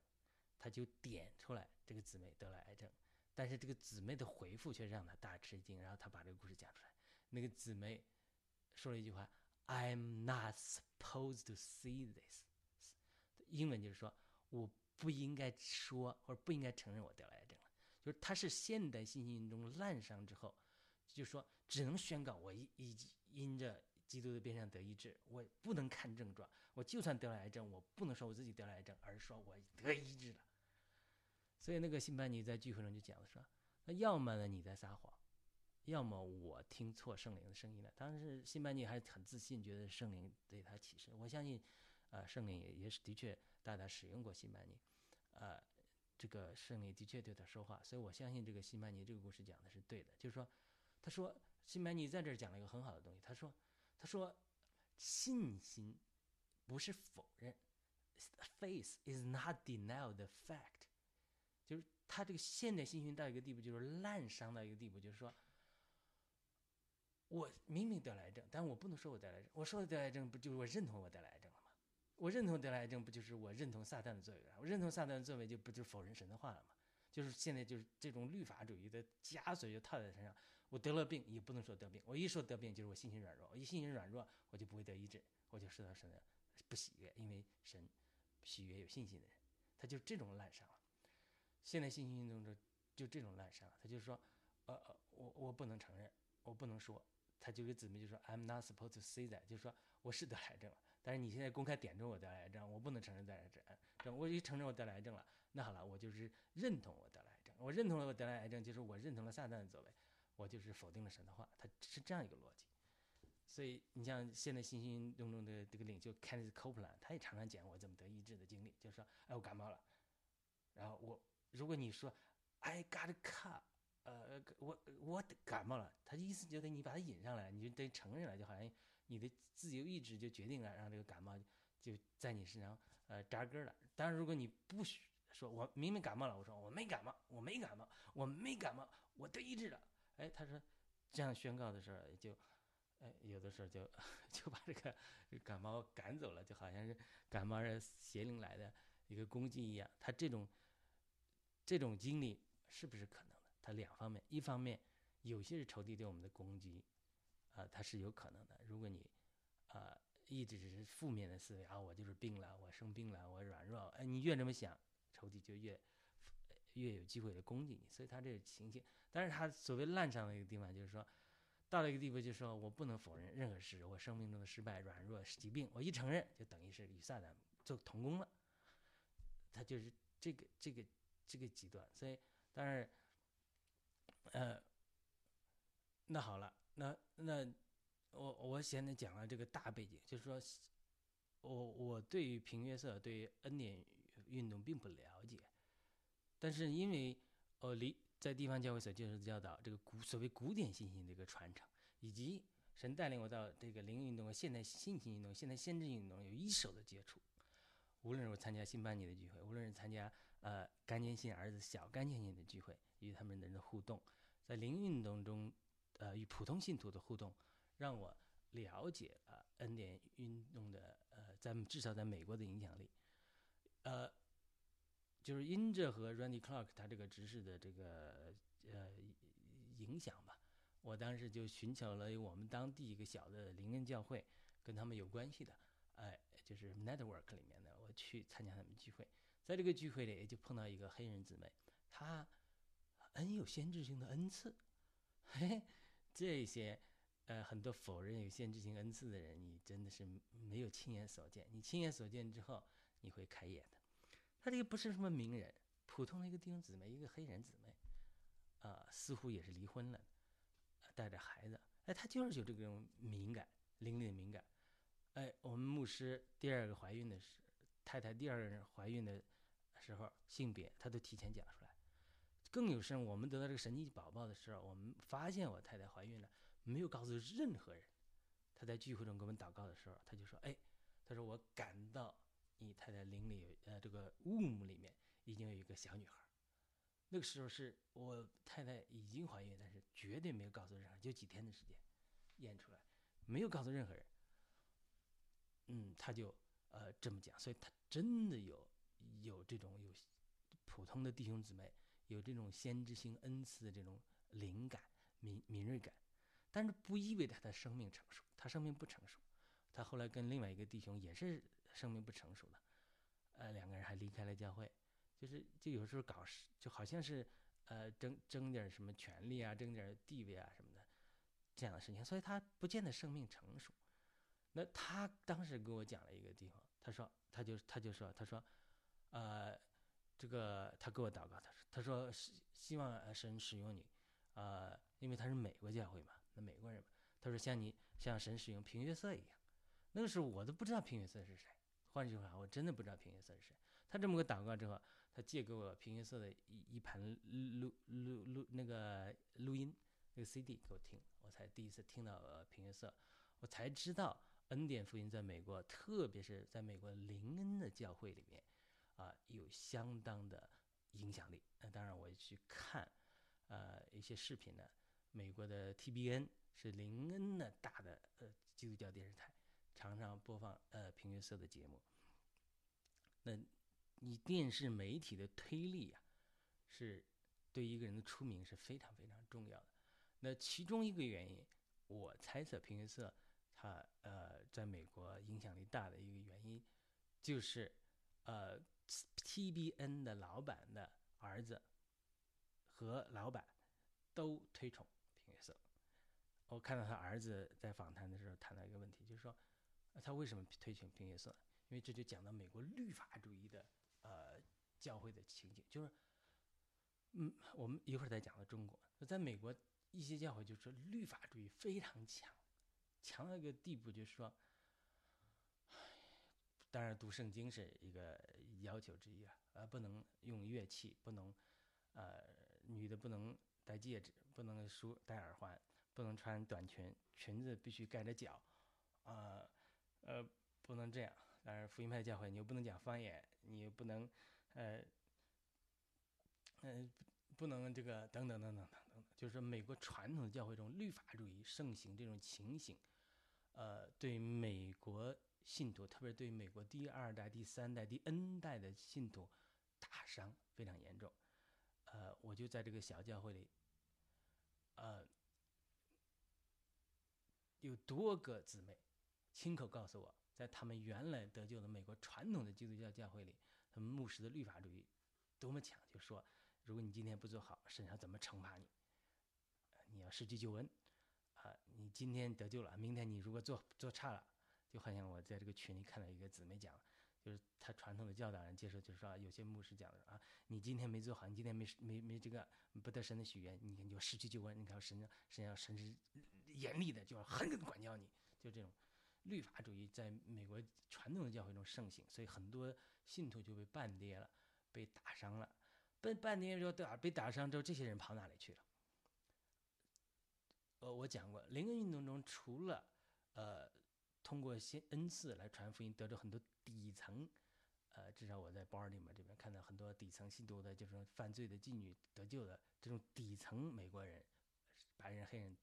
他就点出来这个姊妹得了癌症，但是这个姊妹的回复却让他大吃一惊。然后他把这个故事讲出来，那个姊妹说了一句话：“I'm not supposed to see this。”英文就是说，我不应该说或者不应该承认我得了癌症了。就是他是现代信心中滥觞之后，就说只能宣告我已已因着。基督的边上得医治，我不能看症状。我就算得了癌症，我不能说我自己得了癌症，而是说我得医治了。所以那个辛班尼在聚会上就讲了说：“那要么呢你在撒谎，要么我听错圣灵的声音了。”当时辛班尼还很自信，觉得圣灵对他启示。我相信，呃，圣灵也也是的确大大使用过辛班尼，呃，这个圣灵的确对他说话。所以我相信这个辛班尼这个故事讲的是对的。就是说，他说辛班尼在这儿讲了一个很好的东西。他说。他说：“信心不是否认，faith is not denial the fact。就是他这个现代信心到一个地步，就是滥伤到一个地步，就是说，我明明得了癌症，但我不能说我得了癌症。我说我得了癌症，不就是我认同我得了癌症了吗？我认同得了癌症，不就是我认同撒旦的作为？我认同撒旦的作为，就不就否认神的话了吗？就是现在就是这种律法主义的枷锁就套在身上。”我得了病也不能说得病，我一说得病就是我信心软弱，我一信心软弱我就不会得医治，我就受到神的不喜悦，因为神喜悦有信心的人，他就这种滥觞了。现在信心运动中就这种滥觞，他就说，呃呃，我我不能承认，我不能说，他就给姊妹就说，I'm not supposed to say that，就是说我是得癌症了，但是你现在公开点中我得癌症，我不能承认得癌症，我一承认我得了癌症了，那好了，我就是认同我得了癌症，我认同了我得了癌症，就是我认同了撒旦的作为。我就是否定了神的话，他是这样一个逻辑。所以你像现在新兴运动中的这个领袖 Kenneth Copeland，他也常常讲我怎么得医治的经历，就是说，哎，我感冒了，然后我如果你说 I got a cut，呃，我我感冒了，他的意思就得你把它引上来，你就得承认了，就好像你的自由意志就决定了让这个感冒就在你身上呃扎根了。当然，如果你不许说我明明感冒了，我说我没感冒，我没感冒，我没感冒，我得医治了。哎，他说这样宣告的时候，就哎，有的时候就 就把这个感冒赶走了，就好像是感冒人邪灵来的一个攻击一样。他这种这种经历是不是可能的？他两方面，一方面有些是仇敌对我们的攻击，啊，他是有可能的。如果你啊一直是负面的思维啊，我就是病了，我生病了，我软弱，哎，你越这么想，仇敌就越越有机会的攻击你。所以他这个情形，但是他所谓烂上的一个地方，就是说。到了一个地步，就说我不能否认任何事，我生命中的失败、软弱、疾病，我一承认，就等于是与撒旦做同工了。他就是这个、这个、这个极端。所以，但是，呃，那好了，那那我我现在讲了这个大背景，就是说，我我对于平约瑟、对于恩典运动并不了解，但是因为呃离。在地方教会所接受的教导，这个古所谓古典信心的一个传承，以及神带领我到这个灵运动和现代信心运动、现代先知运动有一手的接触。无论是我参加新班尼的聚会，无论是参加呃甘建信儿子小甘建信的聚会，与他们的人的互动，在灵运动中，呃与普通信徒的互动，让我了解了恩典运动的呃在至少在美国的影响力，呃。就是因着和 Randy Clark 他这个执事的这个呃影响吧，我当时就寻求了我们当地一个小的灵恩教会，跟他们有关系的，哎，就是 Network 里面的，我去参加他们聚会，在这个聚会里就碰到一个黑人姊妹，她很有先知性的恩赐，嘿，这些呃很多否认有先知性恩赐的人，你真的是没有亲眼所见，你亲眼所见之后，你会开眼的。他这个不是什么名人，普通的一个弟兄姊妹，一个黑人姊妹，啊，似乎也是离婚了，带着孩子，哎，他就是有这种敏感，灵力的敏感，哎，我们牧师第二个怀孕的时，太太第二个人怀孕的时候，性别他都提前讲出来，更有甚，我们得到这个神奇宝宝的时候，我们发现我太太怀孕了，没有告诉任何人，他在聚会中给我们祷告的时候，他就说，哎，他说我感到。你太太灵里呃，这个 womb 里面已经有一个小女孩，那个时候是我太太已经怀孕，但是绝对没有告诉任何人，就几天的时间验出来，没有告诉任何人。嗯，他就呃这么讲，所以他真的有有这种有普通的弟兄姊妹有这种先知性恩赐的这种灵感敏敏锐感，但是不意味着他的生命成熟，他生命不成熟，他后来跟另外一个弟兄也是。生命不成熟了，呃，两个人还离开了教会，就是就有时候搞事，就好像是呃争争点什么权利啊，争点地位啊什么的这样的事情，所以他不见得生命成熟。那他当时给我讲了一个地方，他说他就他就说他说，呃，这个他给我祷告，他说他说希希望神使用你，呃，因为他是美国教会嘛，那美国人嘛，他说像你像神使用平约瑟一样，那个时候我都不知道平约瑟是谁。换句话，我真的不知道平约瑟是谁。他这么个祷告之后，他借给我平约瑟的一一盘录录录那个录音那个 CD 给我听，我才第一次听到平约瑟，我才知道恩典福音在美国，特别是在美国林恩的教会里面，啊，有相当的影响力。那当然，我去看，呃，一些视频呢，美国的 TBN 是林恩的大的呃基督教电视台。常常播放呃平约瑟的节目，那你电视媒体的推力呀，是对一个人的出名是非常非常重要的。那其中一个原因，我猜测平约瑟他呃在美国影响力大的一个原因，就是呃 TBN 的老板的儿子和老板都推崇平约瑟。我看到他儿子在访谈的时候谈到一个问题，就是说。他为什么推崇平约瑟？因为这就讲到美国律法主义的呃教会的情景，就是，嗯，我们一会儿再讲到中国。在美国一些教会就是说律法主义非常强，强到一个地步，就是说，当然读圣经是一个要求之一啊，呃，不能用乐器，不能，呃，女的不能戴戒指，不能梳戴耳环，不能穿短裙，裙子必须盖着脚，啊。呃，不能这样。当然，福音派教会你又不能讲方言，你又不能，呃，嗯，不能这个等等等等等等，就是美国传统的教会中律法主义盛行这种情形，呃，对美国信徒，特别是对美国第二代、第三代、第 N 代的信徒打伤非常严重。呃，我就在这个小教会里，呃，有多个姊妹亲口告诉我，在他们原来得救的美国传统的基督教教会里，他们牧师的律法主义多么强，就说如果你今天不做好，神要怎么惩罚你？你要失去救恩，啊，你今天得救了，明天你如果做做差了，就好像我在这个群里看到一个姊妹讲，就是他传统的教导人接受，就是说有些牧师讲的啊，你今天没做好，你今天没没没这个不得神的许愿，你你就失去救恩，你看神神要神是严厉的，就要狠狠的管教你，就这种律法主义在美国传统的教会中盛行，所以很多信徒就被半跌了，被打伤了，被半跌之后被打伤之后，这些人跑哪里去了？呃，我讲过，灵恩运动中除了，呃，通过先恩赐来传福音，得着很多底层，呃，至少我在 b 尔 r 嘛这边看到很多底层信徒的，就是犯罪的妓女得救的这种底层美国人，白人、黑人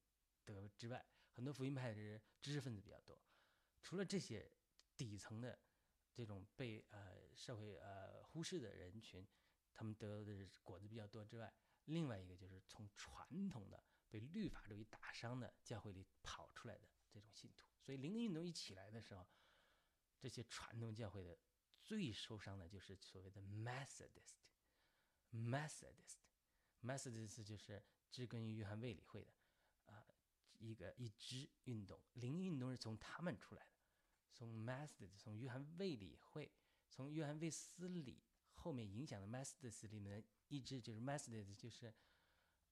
得之外，很多福音派的知识分子比较多。除了这些底层的这种被呃社会呃忽视的人群，他们得到的果子比较多之外，另外一个就是从传统的。被律法主义打伤的教会里跑出来的这种信徒，所以灵运动一起来的时候，这些传统教会的最受伤的就是所谓的 Methodist，Methodist，Methodist 就是植根于约翰卫理会的一个一支运动，灵运动是从他们出来的，从 Methodist，从约翰卫理会，从约翰卫斯理后面影响的 Methodist 里面的一支就是 Methodist，就是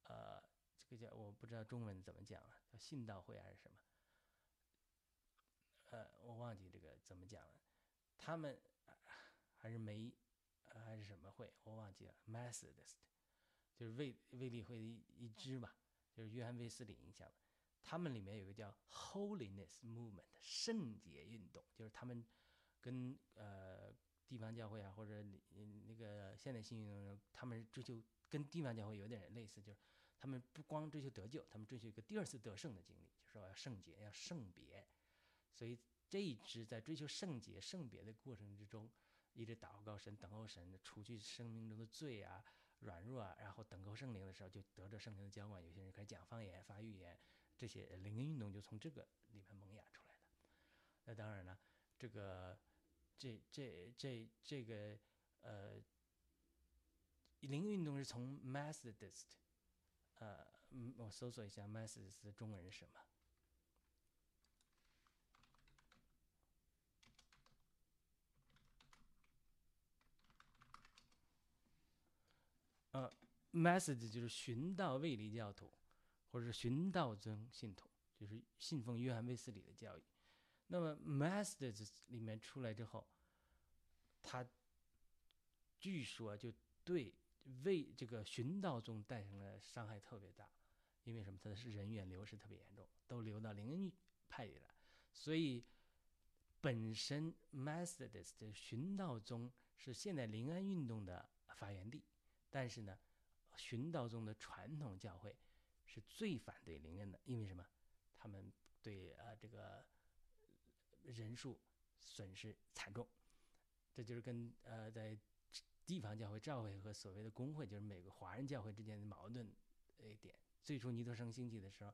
呃。这个叫我不知道中文怎么讲了，叫信道会还是什么？呃，我忘记这个怎么讲了。他们还是没还是什么会，我忘记了。Methodist 就是卫卫理会的一一支吧，就是约翰卫斯理影响的。他们里面有个叫 Holiness Movement 圣洁运动，就是他们跟呃地方教会啊或者那个现代性运动，他们追求跟地方教会有点类似，就是。他们不光追求得救，他们追求一个第二次得胜的经历，就是说要圣洁，要圣别。所以这一支在追求圣洁、圣别的过程之中，一直祷告神、等候神，除去生命中的罪啊、软弱啊，然后等候圣灵的时候，就得着圣灵的浇灌。有些人开始讲方言、发预言，这些灵运动就从这个里面萌芽出来的。那当然了，这个这这这这个呃灵运动是从 Methodist。呃，我搜索一下 “Methodist” 中文是什么？呃，Methodist 就是寻道卫理教徒，或者是寻道宗信徒，就是信奉约翰卫斯理的教义。那么 Methodist 里面出来之后，他据说就对。为这个寻道宗带上了伤害特别大，因为什么？他的是人员流失特别严重，都流到灵恩派里了。所以本身 Methodist 寻道宗是现代灵恩运动的发源地，但是呢，寻道宗的传统教会是最反对灵恩的，因为什么？他们对呃这个人数损失惨重，这就是跟呃在。地方教会、教会和所谓的工会，就是每个华人教会之间的矛盾一点。最初尼托生兴起的时候，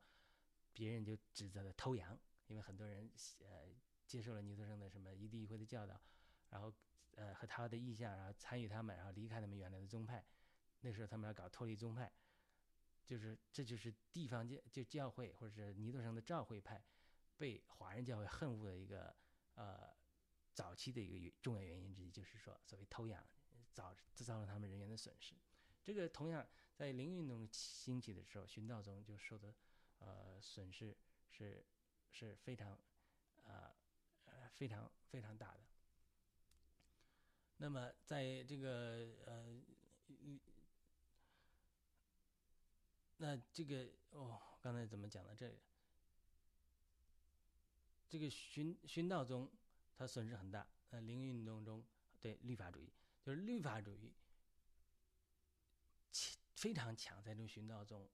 别人就指责他偷羊，因为很多人呃接受了尼托生的什么一地一会的教导，然后呃和他的意向，然后参与他们，然后离开他们原来的宗派。那时候他们要搞脱离宗派，就是这就是地方教就教会或者是尼德生的教会派被华人教会恨恶的一个呃早期的一个重要原因之一，就是说所谓偷羊。造制造了他们人员的损失，这个同样在灵运动兴起的时候，寻道宗就受的呃损失是是非常呃呃非常非常大的。那么在这个呃那这个哦，刚才怎么讲的？这这个寻寻道宗，它损失很大。呃，灵运动中对律法主义。就是律法主义强非常强，在这种寻道中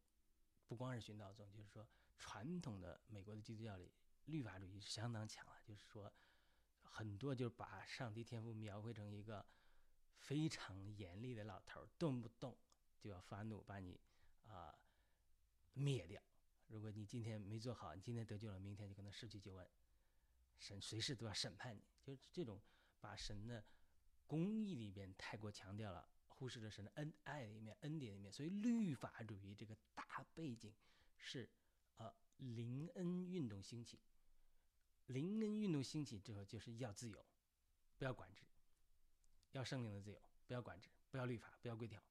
不光是殉道宗，就是说传统的美国的基督教里，律法主义是相当强了。就是说，很多就是把上帝天赋描绘成一个非常严厉的老头，动不动就要发怒把你啊灭掉。如果你今天没做好，你今天得救了，明天就可能失去救恩。神随时都要审判你，就是这种把神的公义里边太过强调了，忽视了神的恩爱里面恩典里面。所以律法主义这个大背景是呃灵恩运动兴起，灵恩运动兴起之后就是要自由，不要管制，要圣灵的自由，不要管制，不要律法，不要规条。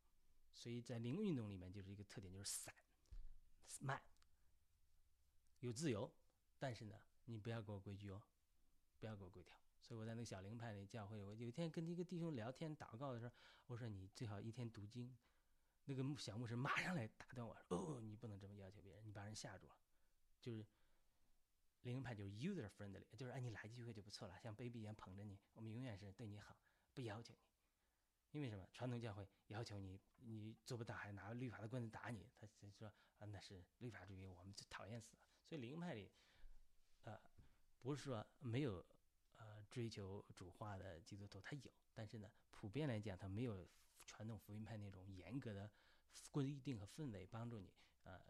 所以在灵运动里面就是一个特点，就是散、慢。有自由，但是呢，你不要给我规矩哦，不要给我规条。所以我在那个小灵派那教会，我有一天跟一个弟兄聊天祷告的时候，我说你最好一天读经。那个小牧师马上来打断我，哦，你不能这么要求别人，你把人吓住了。就是灵派就是 user friendly，就是哎你来聚会就不错了，像 baby 一样捧着你，我们永远是对你好，不要求你。因为什么？传统教会要求你，你做不到还拿律法的棍子打你，他就说啊那是律法主义，我们就讨厌死了。所以灵派里，呃，不是说没有呃追求主化的基督徒，他有，但是呢，普遍来讲，他没有传统福音派那种严格的规定和氛围帮助你呃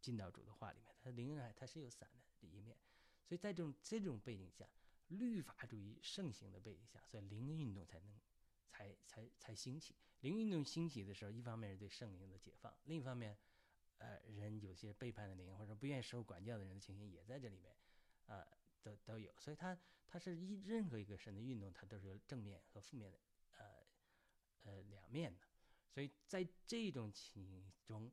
进到主的话里面。他灵派他是有散的这一面，所以在这种这种背景下，律法主义盛行的背景下，所以灵运动才能才才才兴起。灵运动兴起的时候，一方面是对圣灵的解放，另一方面。呃，人有些背叛的灵，或者不愿意受管教的人的情形也在这里面，呃，都都有。所以，他他是一任何一个神的运动，它都是有正面和负面的，呃呃两面的。所以在这种情形中，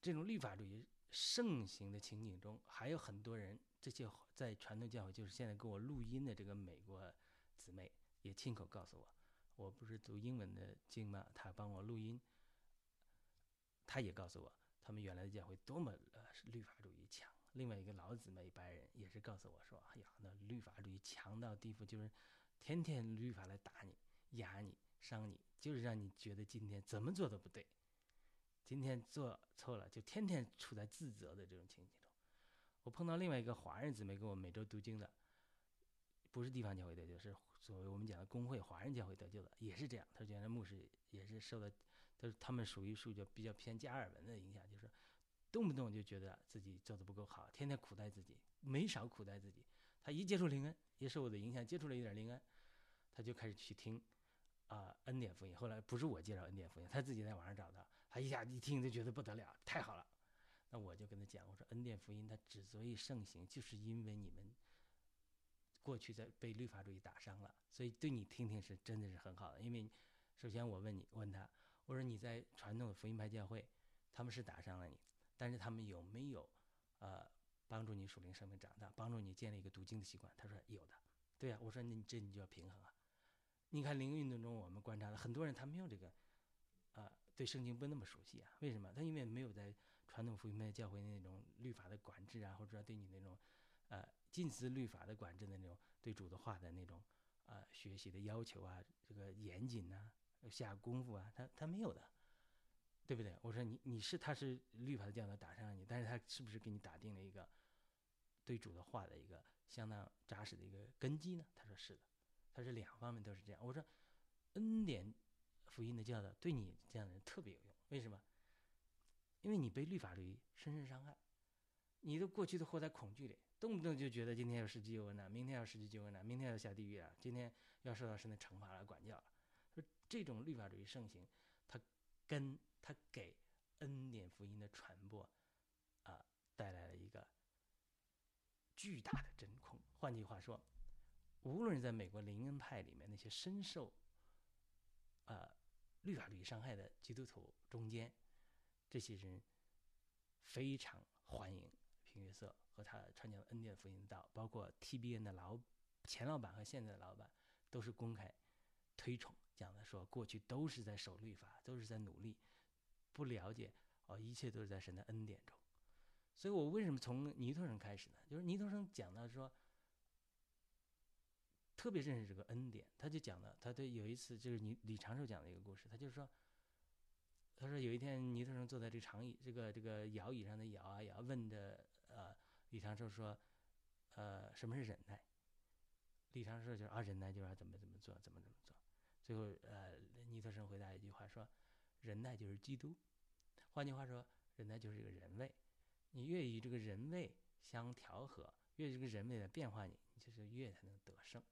这种律法主义盛行的情景中，还有很多人，这些在传统教会，就是现在给我录音的这个美国姊妹，也亲口告诉我，我不是读英文的经吗？他帮我录音。他也告诉我，他们原来的教会多么呃律法主义强。另外一个老姊妹白人也是告诉我说：“哎呀，那律法主义强到地步，就是天天律法来打你、压你、伤你，就是让你觉得今天怎么做都不对，今天做错了就天天处在自责的这种情景中。”我碰到另外一个华人姊妹跟我每周读经的，不是地方教会得救，是所谓我们讲的工会华人教会得救的，也是这样。他觉得牧师也是受到。就是他们属于属于比较偏加尔文的影响，就是动不动就觉得自己做的不够好，天天苦待自己，没少苦待自己。他一接触灵恩，也受我的影响，接触了一点灵恩，他就开始去听啊恩典福音。后来不是我介绍恩典福音，他自己在网上找的，他一下一听就觉得不得了，太好了。那我就跟他讲，我说恩典福音它之所以盛行，就是因为你们过去在被律法主义打伤了，所以对你听听是真的是很好的。因为首先我问你问他。我说你在传统的福音派教会，他们是打伤了你，但是他们有没有，呃，帮助你属灵生命长大，帮助你建立一个读经的习惯？他说有的。对呀，我说那你这你就要平衡啊。你看灵运动中，我们观察了很多人，他没有这个，呃，对圣经不那么熟悉啊。为什么？他因为没有在传统福音派教会那种律法的管制啊，或者说对你那种，呃，近似律法的管制的那种对主的话的那种，呃，学习的要求啊，这个严谨呐。下功夫啊，他他没有的，对不对？我说你你是他是律法的教导打伤了你，但是他是不是给你打定了一个对主的话的一个相当扎实的一个根基呢？他说是的，他是两方面都是这样。我说恩典福音的教导对你这样的人特别有用，为什么？因为你被律法律深深伤害，你的过去都活在恐惧里，动不动就觉得今天要失去救恩了，明天要失去救恩了，明天要下地狱了，今天要受到神的惩罚来管教了。这种律法主义盛行，它跟它给恩典福音的传播，啊，带来了一个巨大的真空。换句话说，无论在美国灵恩派里面那些深受，呃，律法主义伤害的基督徒中间，这些人非常欢迎平约瑟和他传讲恩典福音道，包括 TBN 的老前老板和现在的老板，都是公开推崇。讲的说，过去都是在守律法，都是在努力，不了解哦，一切都是在神的恩典中。所以我为什么从尼托生开始呢？就是尼托生讲到说，特别认识这个恩典，他就讲了，他对有一次就是你李长寿讲的一个故事，他就说，他说有一天尼特生坐在这个长椅这个这个摇椅上的摇啊摇，问着呃李长寿说，呃什么是忍耐？李长寿就说啊忍耐就是要怎么怎么做，怎么怎么做。最后呃尼特生回答一句话说，忍耐就是基督。换句话说，忍耐就是一个人位。你越与这个人位相调和，越这个人位的变化你，你就是越才能得胜。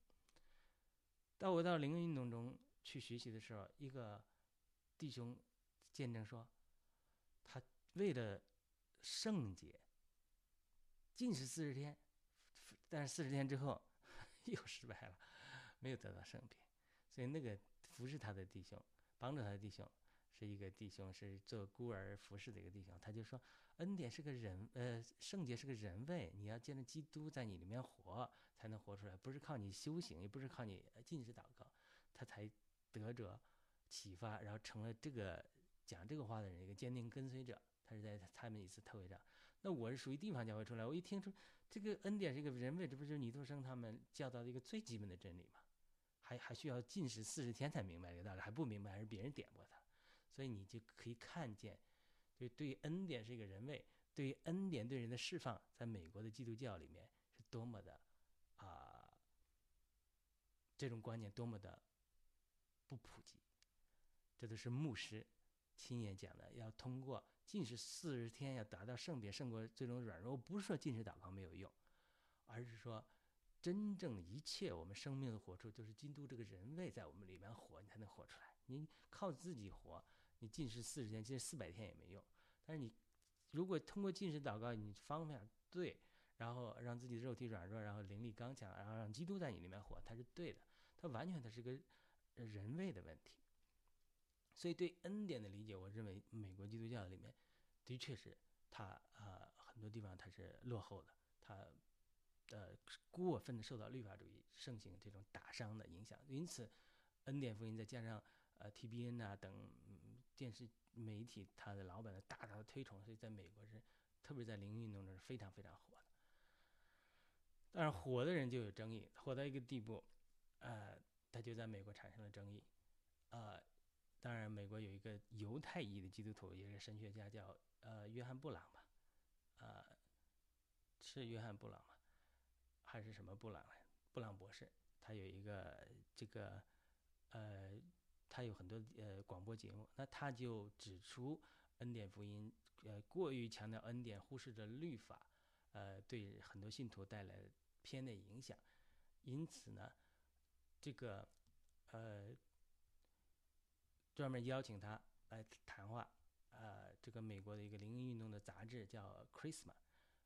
到我到灵运动中去学习的时候，一个弟兄见证说，他为了圣洁，禁食四十天，但是四十天之后 又失败了，没有得到圣别。所以那个服侍他的弟兄，帮助他的弟兄，是一个弟兄，是做孤儿服侍的一个弟兄，他就说。恩典是个人，呃，圣洁是个人位，你要见着基督在你里面活，才能活出来，不是靠你修行，也不是靠你进食祷告，他才得着启发，然后成了这个讲这个话的人一个坚定跟随者。他是在他们一次特会上，那我是属于地方教会出来，我一听出这个恩典是一个人位，这不就是尼托生他们教导的一个最基本的真理吗？还还需要进食四十天才明白这个道理，还不明白，还是别人点拨他，所以你就可以看见。就对恩典是一个人位，对恩典对人的释放，在美国的基督教里面是多么的啊，这种观念多么的不普及，这都是牧师亲眼讲的。要通过禁食四十天，要达到圣别胜过这种软弱，不是说禁食祷告没有用，而是说真正一切我们生命的活出，就是基督这个人位在我们里面活，你才能活出来。你靠自己活。你禁食四十天，其实四百天也没用。但是你如果通过禁食祷告，你方法对，然后让自己的肉体软弱，然后灵力刚强，然后让基督在你里面活，它是对的。它完全它是个人为的问题。所以对恩典的理解，我认为美国基督教里面的确是它啊很多地方它是落后的，它呃过分的受到律法主义盛行这种打伤的影响。因此，恩典福音再加上呃 TBN 啊等。电视媒体，他的老板的大大的推崇，所以在美国是，特别在灵运动中是非常非常火的。但是火的人就有争议，火到一个地步，呃，他就在美国产生了争议。呃，当然，美国有一个犹太裔的基督徒，也是神学家，叫呃约翰布朗吧，呃，是约翰布朗吗？还是什么布朗？布朗博士，他有一个这个呃。他有很多呃广播节目，那他就指出恩典福音呃过于强调恩典，忽视着律法，呃对很多信徒带来偏的影响，因此呢，这个呃专门邀请他来谈话，呃这个美国的一个灵恩运动的杂志叫《Christmas》，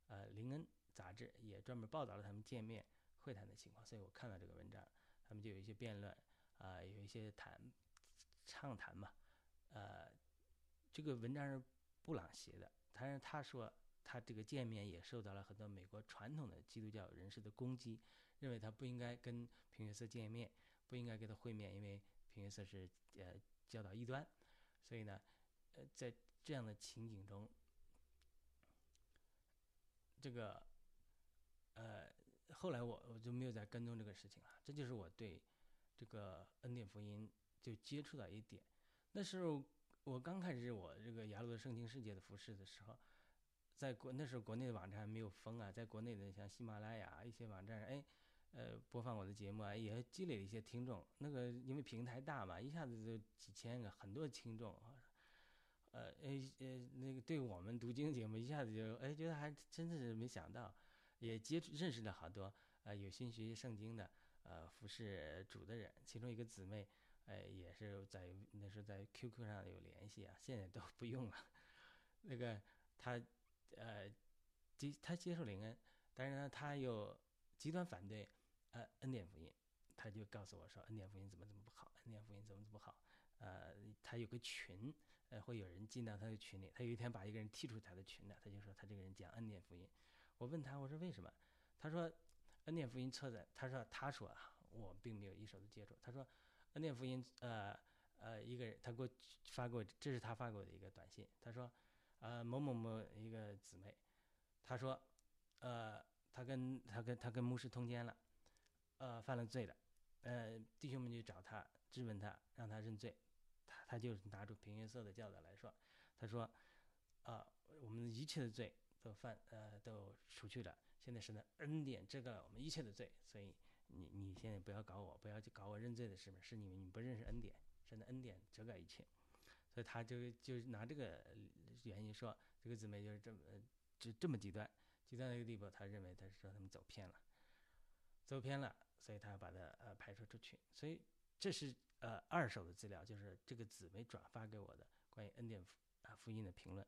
呃灵恩杂志也专门报道了他们见面会谈的情况，所以我看到这个文章，他们就有一些辩论啊，有一些谈。畅谈嘛，呃，这个文章是布朗写的，但是他说他这个见面也受到了很多美国传统的基督教人士的攻击，认为他不应该跟平约瑟见面，不应该跟他会面，因为平约瑟是呃教导异端，所以呢，呃，在这样的情景中，这个呃后来我我就没有再跟踪这个事情了，这就是我对这个恩典福音。就接触到一点，那时候我刚开始我这个雅鲁的圣经世界的服饰的时候，在国那时候国内的网站还没有封啊，在国内的像喜马拉雅一些网站，哎，呃，播放我的节目啊，也积累了一些听众。那个因为平台大嘛，一下子就几千个，很多听众啊，呃，哎呃，那个对我们读经节目一下子就哎觉得还真的是没想到，也接触认识了好多呃有心学习圣经的呃服侍主的人，其中一个姊妹。哎，也是在那时候在 QQ 上有联系啊，现在都不用了。那个他呃接他接受灵恩，但是呢他又极端反对呃恩典福音，他就告诉我说恩典福音怎么怎么不好，恩典福音怎么怎么不好。呃，他有个群，呃会有人进到他的群里，他有一天把一个人踢出他的群了，他就说他这个人讲恩典福音。我问他我说为什么？他说恩典福音错在，他说他说啊我并没有一手的接触，他说。恩典福音，呃呃，一个人他给我发过，这是他发给我的一个短信。他说，呃，某某某一个姊妹，他说，呃，他跟他跟他跟牧师通奸了，呃，犯了罪了，呃，弟兄们就找他质问他，让他认罪，他他就拿出平约瑟的教导来说，他说，啊，我们一切的罪都犯呃都除去了，现在是呢恩典遮盖我们一切的罪，所以你你现在不要搞我，不要去搞我认罪的事嘛，是你们你不认识恩典，神的恩典遮盖一切，所以他就就拿这个原因说，这个姊妹就是这么就这么极端，极端的一个地步，他认为他是说他们走偏了，走偏了，所以他要把它呃排除出去，所以这是呃二手的资料，就是这个姊妹转发给我的关于恩典啊福音的评论，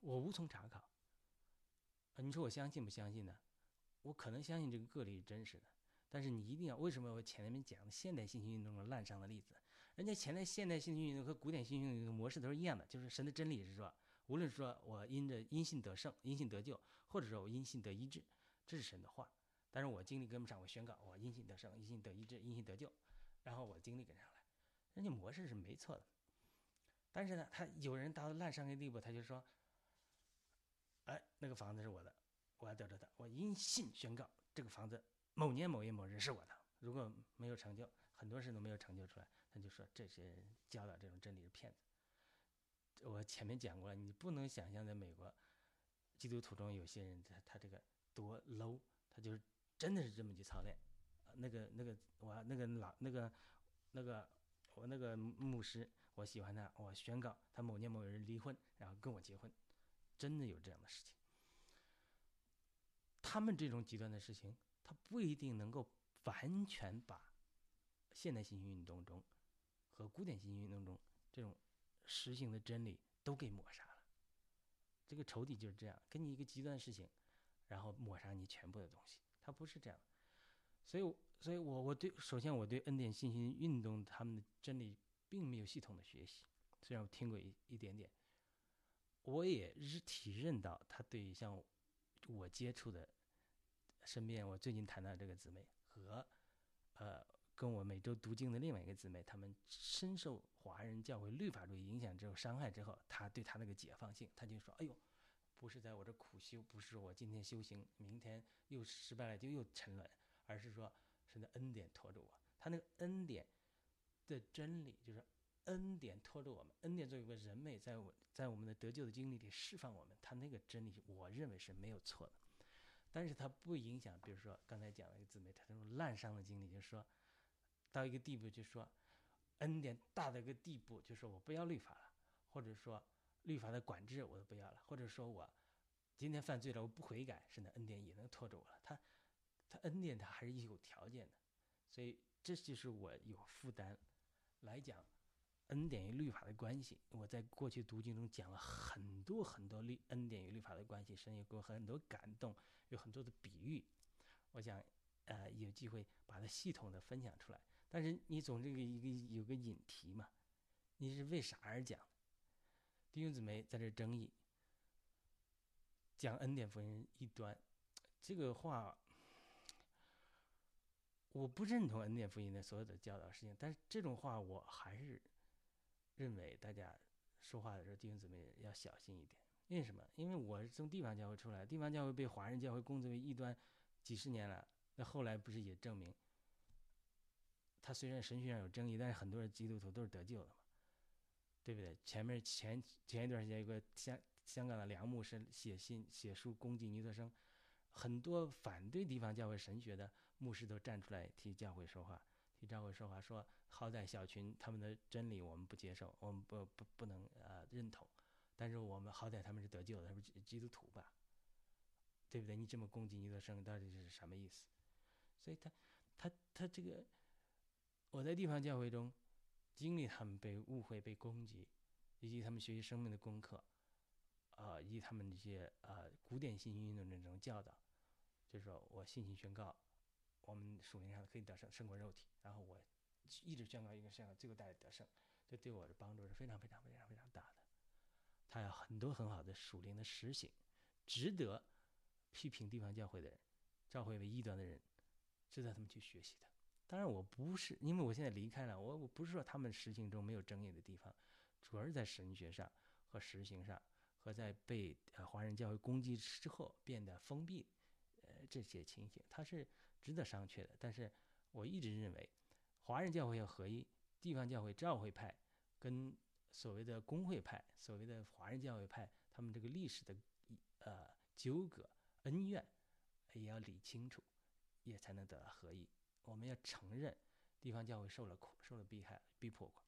我无从查考。你说我相信不相信呢？我可能相信这个个例是真实的，但是你一定要为什么我前面讲的现代信息运动中滥觞的例子？人家前代现代信息运动和古典信息运动模式都是一样的，就是神的真理是说，无论说我因着因信得胜、因信得救，或者说我因信得医治，这是神的话。但是我精力跟不上，我宣告我因信得胜、因信得医治、因信得救，然后我精力跟上来，人家模式是没错的。但是呢，他有人到烂伤的地步，他就说。哎，那个房子是我的，我要得着它。我因信宣告，这个房子某年某月某日是我的。如果没有成就，很多事都没有成就出来，他就说这些人教导这种真理是骗子。我前面讲过了，你不能想象在美国基督徒中有些人他他这个多 low，他就是真的是这么去操练。那个那个我那个老那个那个我那个牧师，我喜欢他，我宣告他某年某日离婚，然后跟我结婚。真的有这样的事情，他们这种极端的事情，他不一定能够完全把现代信息运动中和古典信息运动中这种实行的真理都给抹杀了。这个仇敌就是这样，给你一个极端的事情，然后抹杀你全部的东西。他不是这样，所以，所以我我对首先我对恩典信心运动他们的真理并没有系统的学习，虽然我听过一一点点。我也是体认到，他对于像我接触的身边，我最近谈到这个姊妹和呃跟我每周读经的另外一个姊妹，他们深受华人教会律法主义影响之后伤害之后，他对他那个解放性，他就说：“哎呦，不是在我这苦修，不是我今天修行，明天又失败了就又沉沦，而是说神的恩典拖着我。他那个恩典的真理就是。”恩典拖着我们，恩典作为一个人类，在我，在我们的得救的经历里释放我们，他那个真理，我认为是没有错的，但是它不影响，比如说刚才讲了一个姊妹，她那种滥伤的经历，就是说到一个地步，就说恩典大的一个地步，就说我不要律法了，或者说律法的管制我都不要了，或者说我今天犯罪了，我不悔改，是那恩典也能拖着我了。他他恩典他还是有条件的，所以这就是我有负担来讲。恩典与律法的关系，我在过去读经中讲了很多很多律恩典与律法的关系，神也给我很多感动，有很多的比喻。我想，呃，有机会把它系统的分享出来。但是你总这个一个有个引题嘛，你是为啥而讲？弟兄姊妹在这争议，讲恩典福音一端，这个话，我不认同恩典福音的所有的教导事情，但是这种话我还是。认为大家说话的时候，弟兄姊妹要小心一点。为什么？因为我是从地方教会出来，地方教会被华人教会攻击为异端几十年了。那后来不是也证明，他虽然神学上有争议，但是很多人基督徒都是得救的嘛，对不对？前面前前一段时间有个香香港的梁牧师写信写书攻击尼德生，很多反对地方教会神学的牧师都站出来替教会说话。替教会说话，说好歹小群他们的真理我们不接受，我们不不不能呃认同，但是我们好歹他们是得救的，他们是基督徒吧，对不对？你这么攻击尼德生到底是什么意思？所以他他他这个我在地方教会中经历他们被误会、被攻击，以及他们学习生命的功课，啊，以及他们这些呃古典信息运动的这种教导，就是说我信心宣告。我们属灵上可以得胜，胜过肉体。然后我一直宣告一个宣告，最后带来得胜，这对我的帮助是非常非常非常非常大的。他有很多很好的属灵的实行，值得批评地方教会的人，教会为异端的人，值得他们去学习的。当然，我不是因为我现在离开了，我我不是说他们实行中没有争议的地方，主要是在神学上和实行上，和在被呃华人教会攻击之后变得封闭，呃这些情形，它是。值得商榷的，但是我一直认为，华人教会要合一，地方教会教会派跟所谓的工会派、所谓的华人教会派，他们这个历史的呃纠葛恩怨也要理清楚，也才能得到合一。我们要承认地方教会受了苦、受了逼害、逼迫过、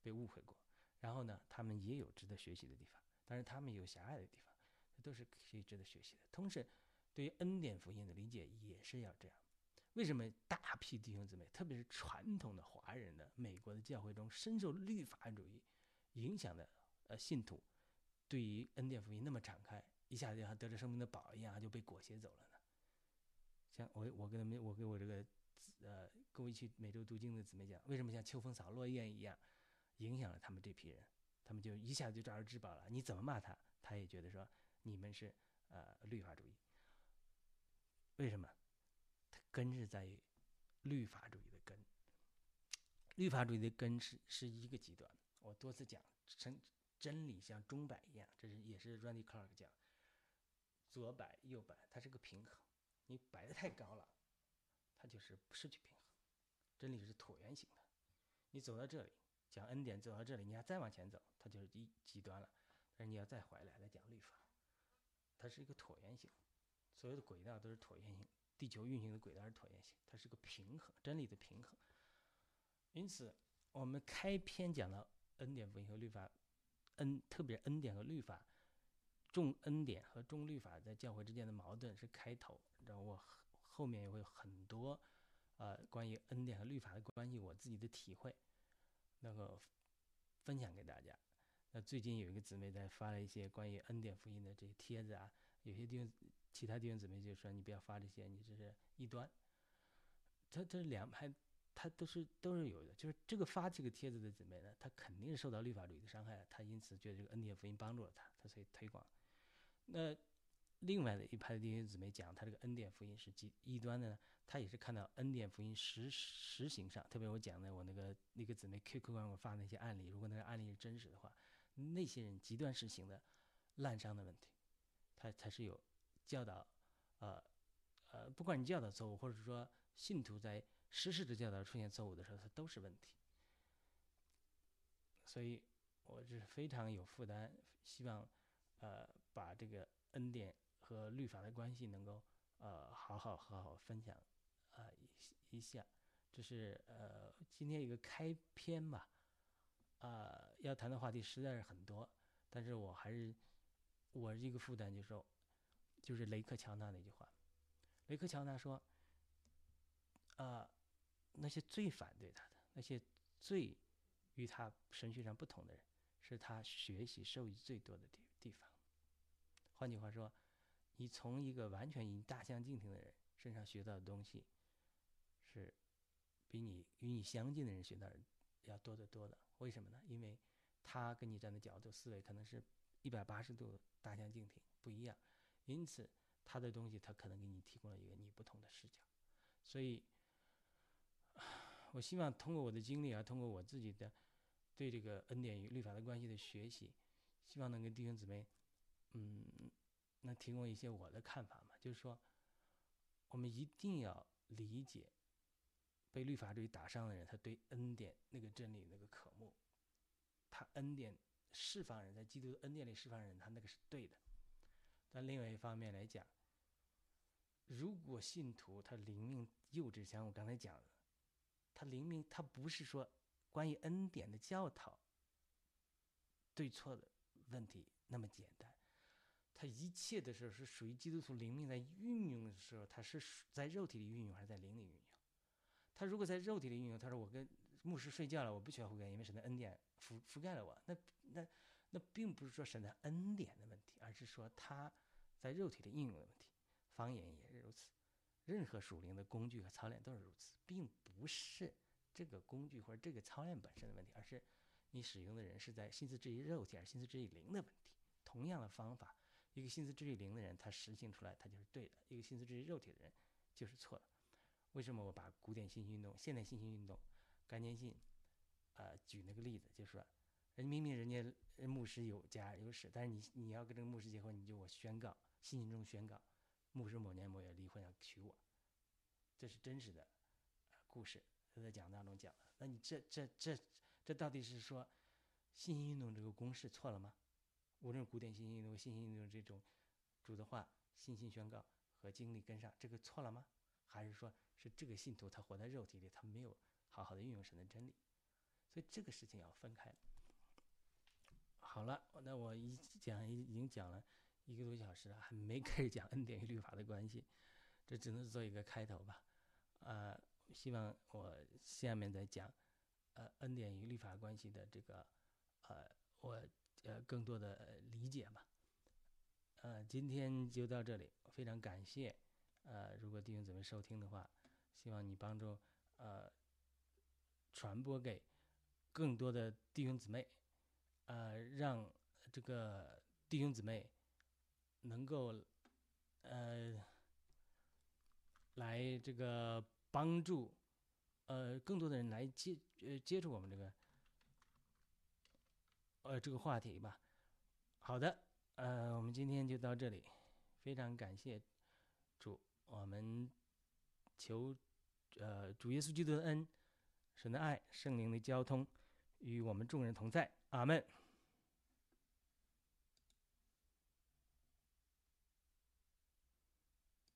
被误会过，然后呢，他们也有值得学习的地方，但是他们有狭隘的地方，这都是可以值得学习的。同时，对于恩典福音的理解也是要这样。为什么大批弟兄姊妹，特别是传统的华人的美国的教会中深受律法主义影响的呃信徒，对于恩典福音那么敞开，一下子就像得着生命的宝一样就被裹挟走了呢？像我我跟他们，我给我这个呃跟我一起每周读经的姊妹讲，为什么像秋风扫落叶一样影响了他们这批人？他们就一下子就抓住至宝了。你怎么骂他，他也觉得说你们是呃律法主义。为什么？根是在于律法主义的根，律法主义的根是是一个极端。我多次讲，真真理像钟摆一样，这是也是 Randy Clark 讲，左摆右摆，它是个平衡。你摆的太高了，它就是失去平衡。真理是椭圆形的，你走到这里讲恩典，走到这里你要再往前走，它就是一极端了。但是你要再回来来讲律法，它是一个椭圆形，所有的轨道都是椭圆形。地球运行的轨道是椭圆形，它是个平衡，真理的平衡。因此，我们开篇讲到恩典福音和律法，恩特别恩典和律法，重恩典和重律法在教会之间的矛盾是开头。然后我后面也会有很多，呃，关于恩典和律法的关系，我自己的体会，那个分享给大家。那最近有一个姊妹在发了一些关于恩典福音的这些帖子啊，有些地方。其他弟兄姊妹就说：“你不要发这些，你这是异端。”他这两派，他都是都是有的。就是这个发这个帖子的姊妹呢，他肯定是受到律法主义的伤害，他因此觉得这个恩典福音帮助了他，他所以推广。那另外的一派的弟兄姊妹讲，他这个恩典福音是极异端的呢，他也是看到恩典福音实实行上，特别我讲的我那个那个姊妹 QQ 上我发那些案例，如果那个案例是真实的话，那些人极端实行的滥觞的问题，他才是有。教导，呃，呃，不管你教导错误，或者说信徒在实施的教导出现错误的时候，它都是问题。所以，我是非常有负担，希望，呃，把这个恩典和律法的关系能够，呃，好好好好分享，啊，一一下。这是呃今天一个开篇吧，啊，要谈的话题实在是很多，但是我还是我一个负担就是说。就是雷克乔纳那句话，雷克乔纳说：“啊，那些最反对他的，那些最与他神学上不同的人，是他学习受益最多的地地方。换句话说，你从一个完全与你大相径庭的人身上学到的东西，是比你与你相近的人学到的要多得多的。为什么呢？因为他跟你站的角度、思维可能是一百八十度大相径庭，不一样。”因此，他的东西他可能给你提供了一个你不同的视角，所以，我希望通过我的经历啊，通过我自己的对这个恩典与律法的关系的学习，希望能跟弟兄姊妹，嗯，能提供一些我的看法嘛。就是说，我们一定要理解被律法主义打伤的人，他对恩典那个真理那个渴慕，他恩典释放人在基督恩典里释放人，他那个是对的。但另外一方面来讲，如果信徒他灵命幼稚，像我刚才讲的，他灵命他不是说关于恩典的教导对错的问题那么简单，他一切的时候是属于基督徒灵命在运用的时候，他是在肉体里运用还是在灵里运用？他如果在肉体里运用，他说我跟牧师睡觉了，我不需要悔改，因为神的恩典覆覆盖了我，那那。那并不是说神的恩典的问题，而是说他在肉体的应用的问题。方言也是如此，任何属灵的工具和操练都是如此，并不是这个工具或者这个操练本身的问题，而是你使用的人是在心思置于肉体，而心思置于灵的问题。同样的方法，一个心思置于灵的人，他实行出来他就是对的；一个心思置于肉体的人就是错的。为什么我把古典信息运动、现代信息运动、概念性，呃，举那个例子，就是说。人明明人家牧师有家有室，但是你你要跟这个牧师结婚，你就我宣告，信心中宣告，牧师某年某月离婚要娶我，这是真实的故事，他在讲当中讲了。那你这这这这到底是说信心运动这个公式错了吗？无论古典信心运动、信心运动这种主的话、信心宣告和经历跟上，这个错了吗？还是说是这个信徒他活在肉体里，他没有好好的运用神的真理？所以这个事情要分开。好了，那我一讲已经讲了一个多小时了，还没开始讲恩典与律法的关系，这只能做一个开头吧。呃，希望我下面再讲呃恩典与律法关系的这个呃我呃更多的理解吧。呃，今天就到这里，非常感谢。呃，如果弟兄姊妹收听的话，希望你帮助呃传播给更多的弟兄姊妹。呃，让这个弟兄姊妹能够呃来这个帮助呃更多的人来接呃接触我们这个呃这个话题吧。好的，呃，我们今天就到这里，非常感谢主，我们求呃主耶稣基督的恩、神的爱、圣灵的交通与我们众人同在。阿门。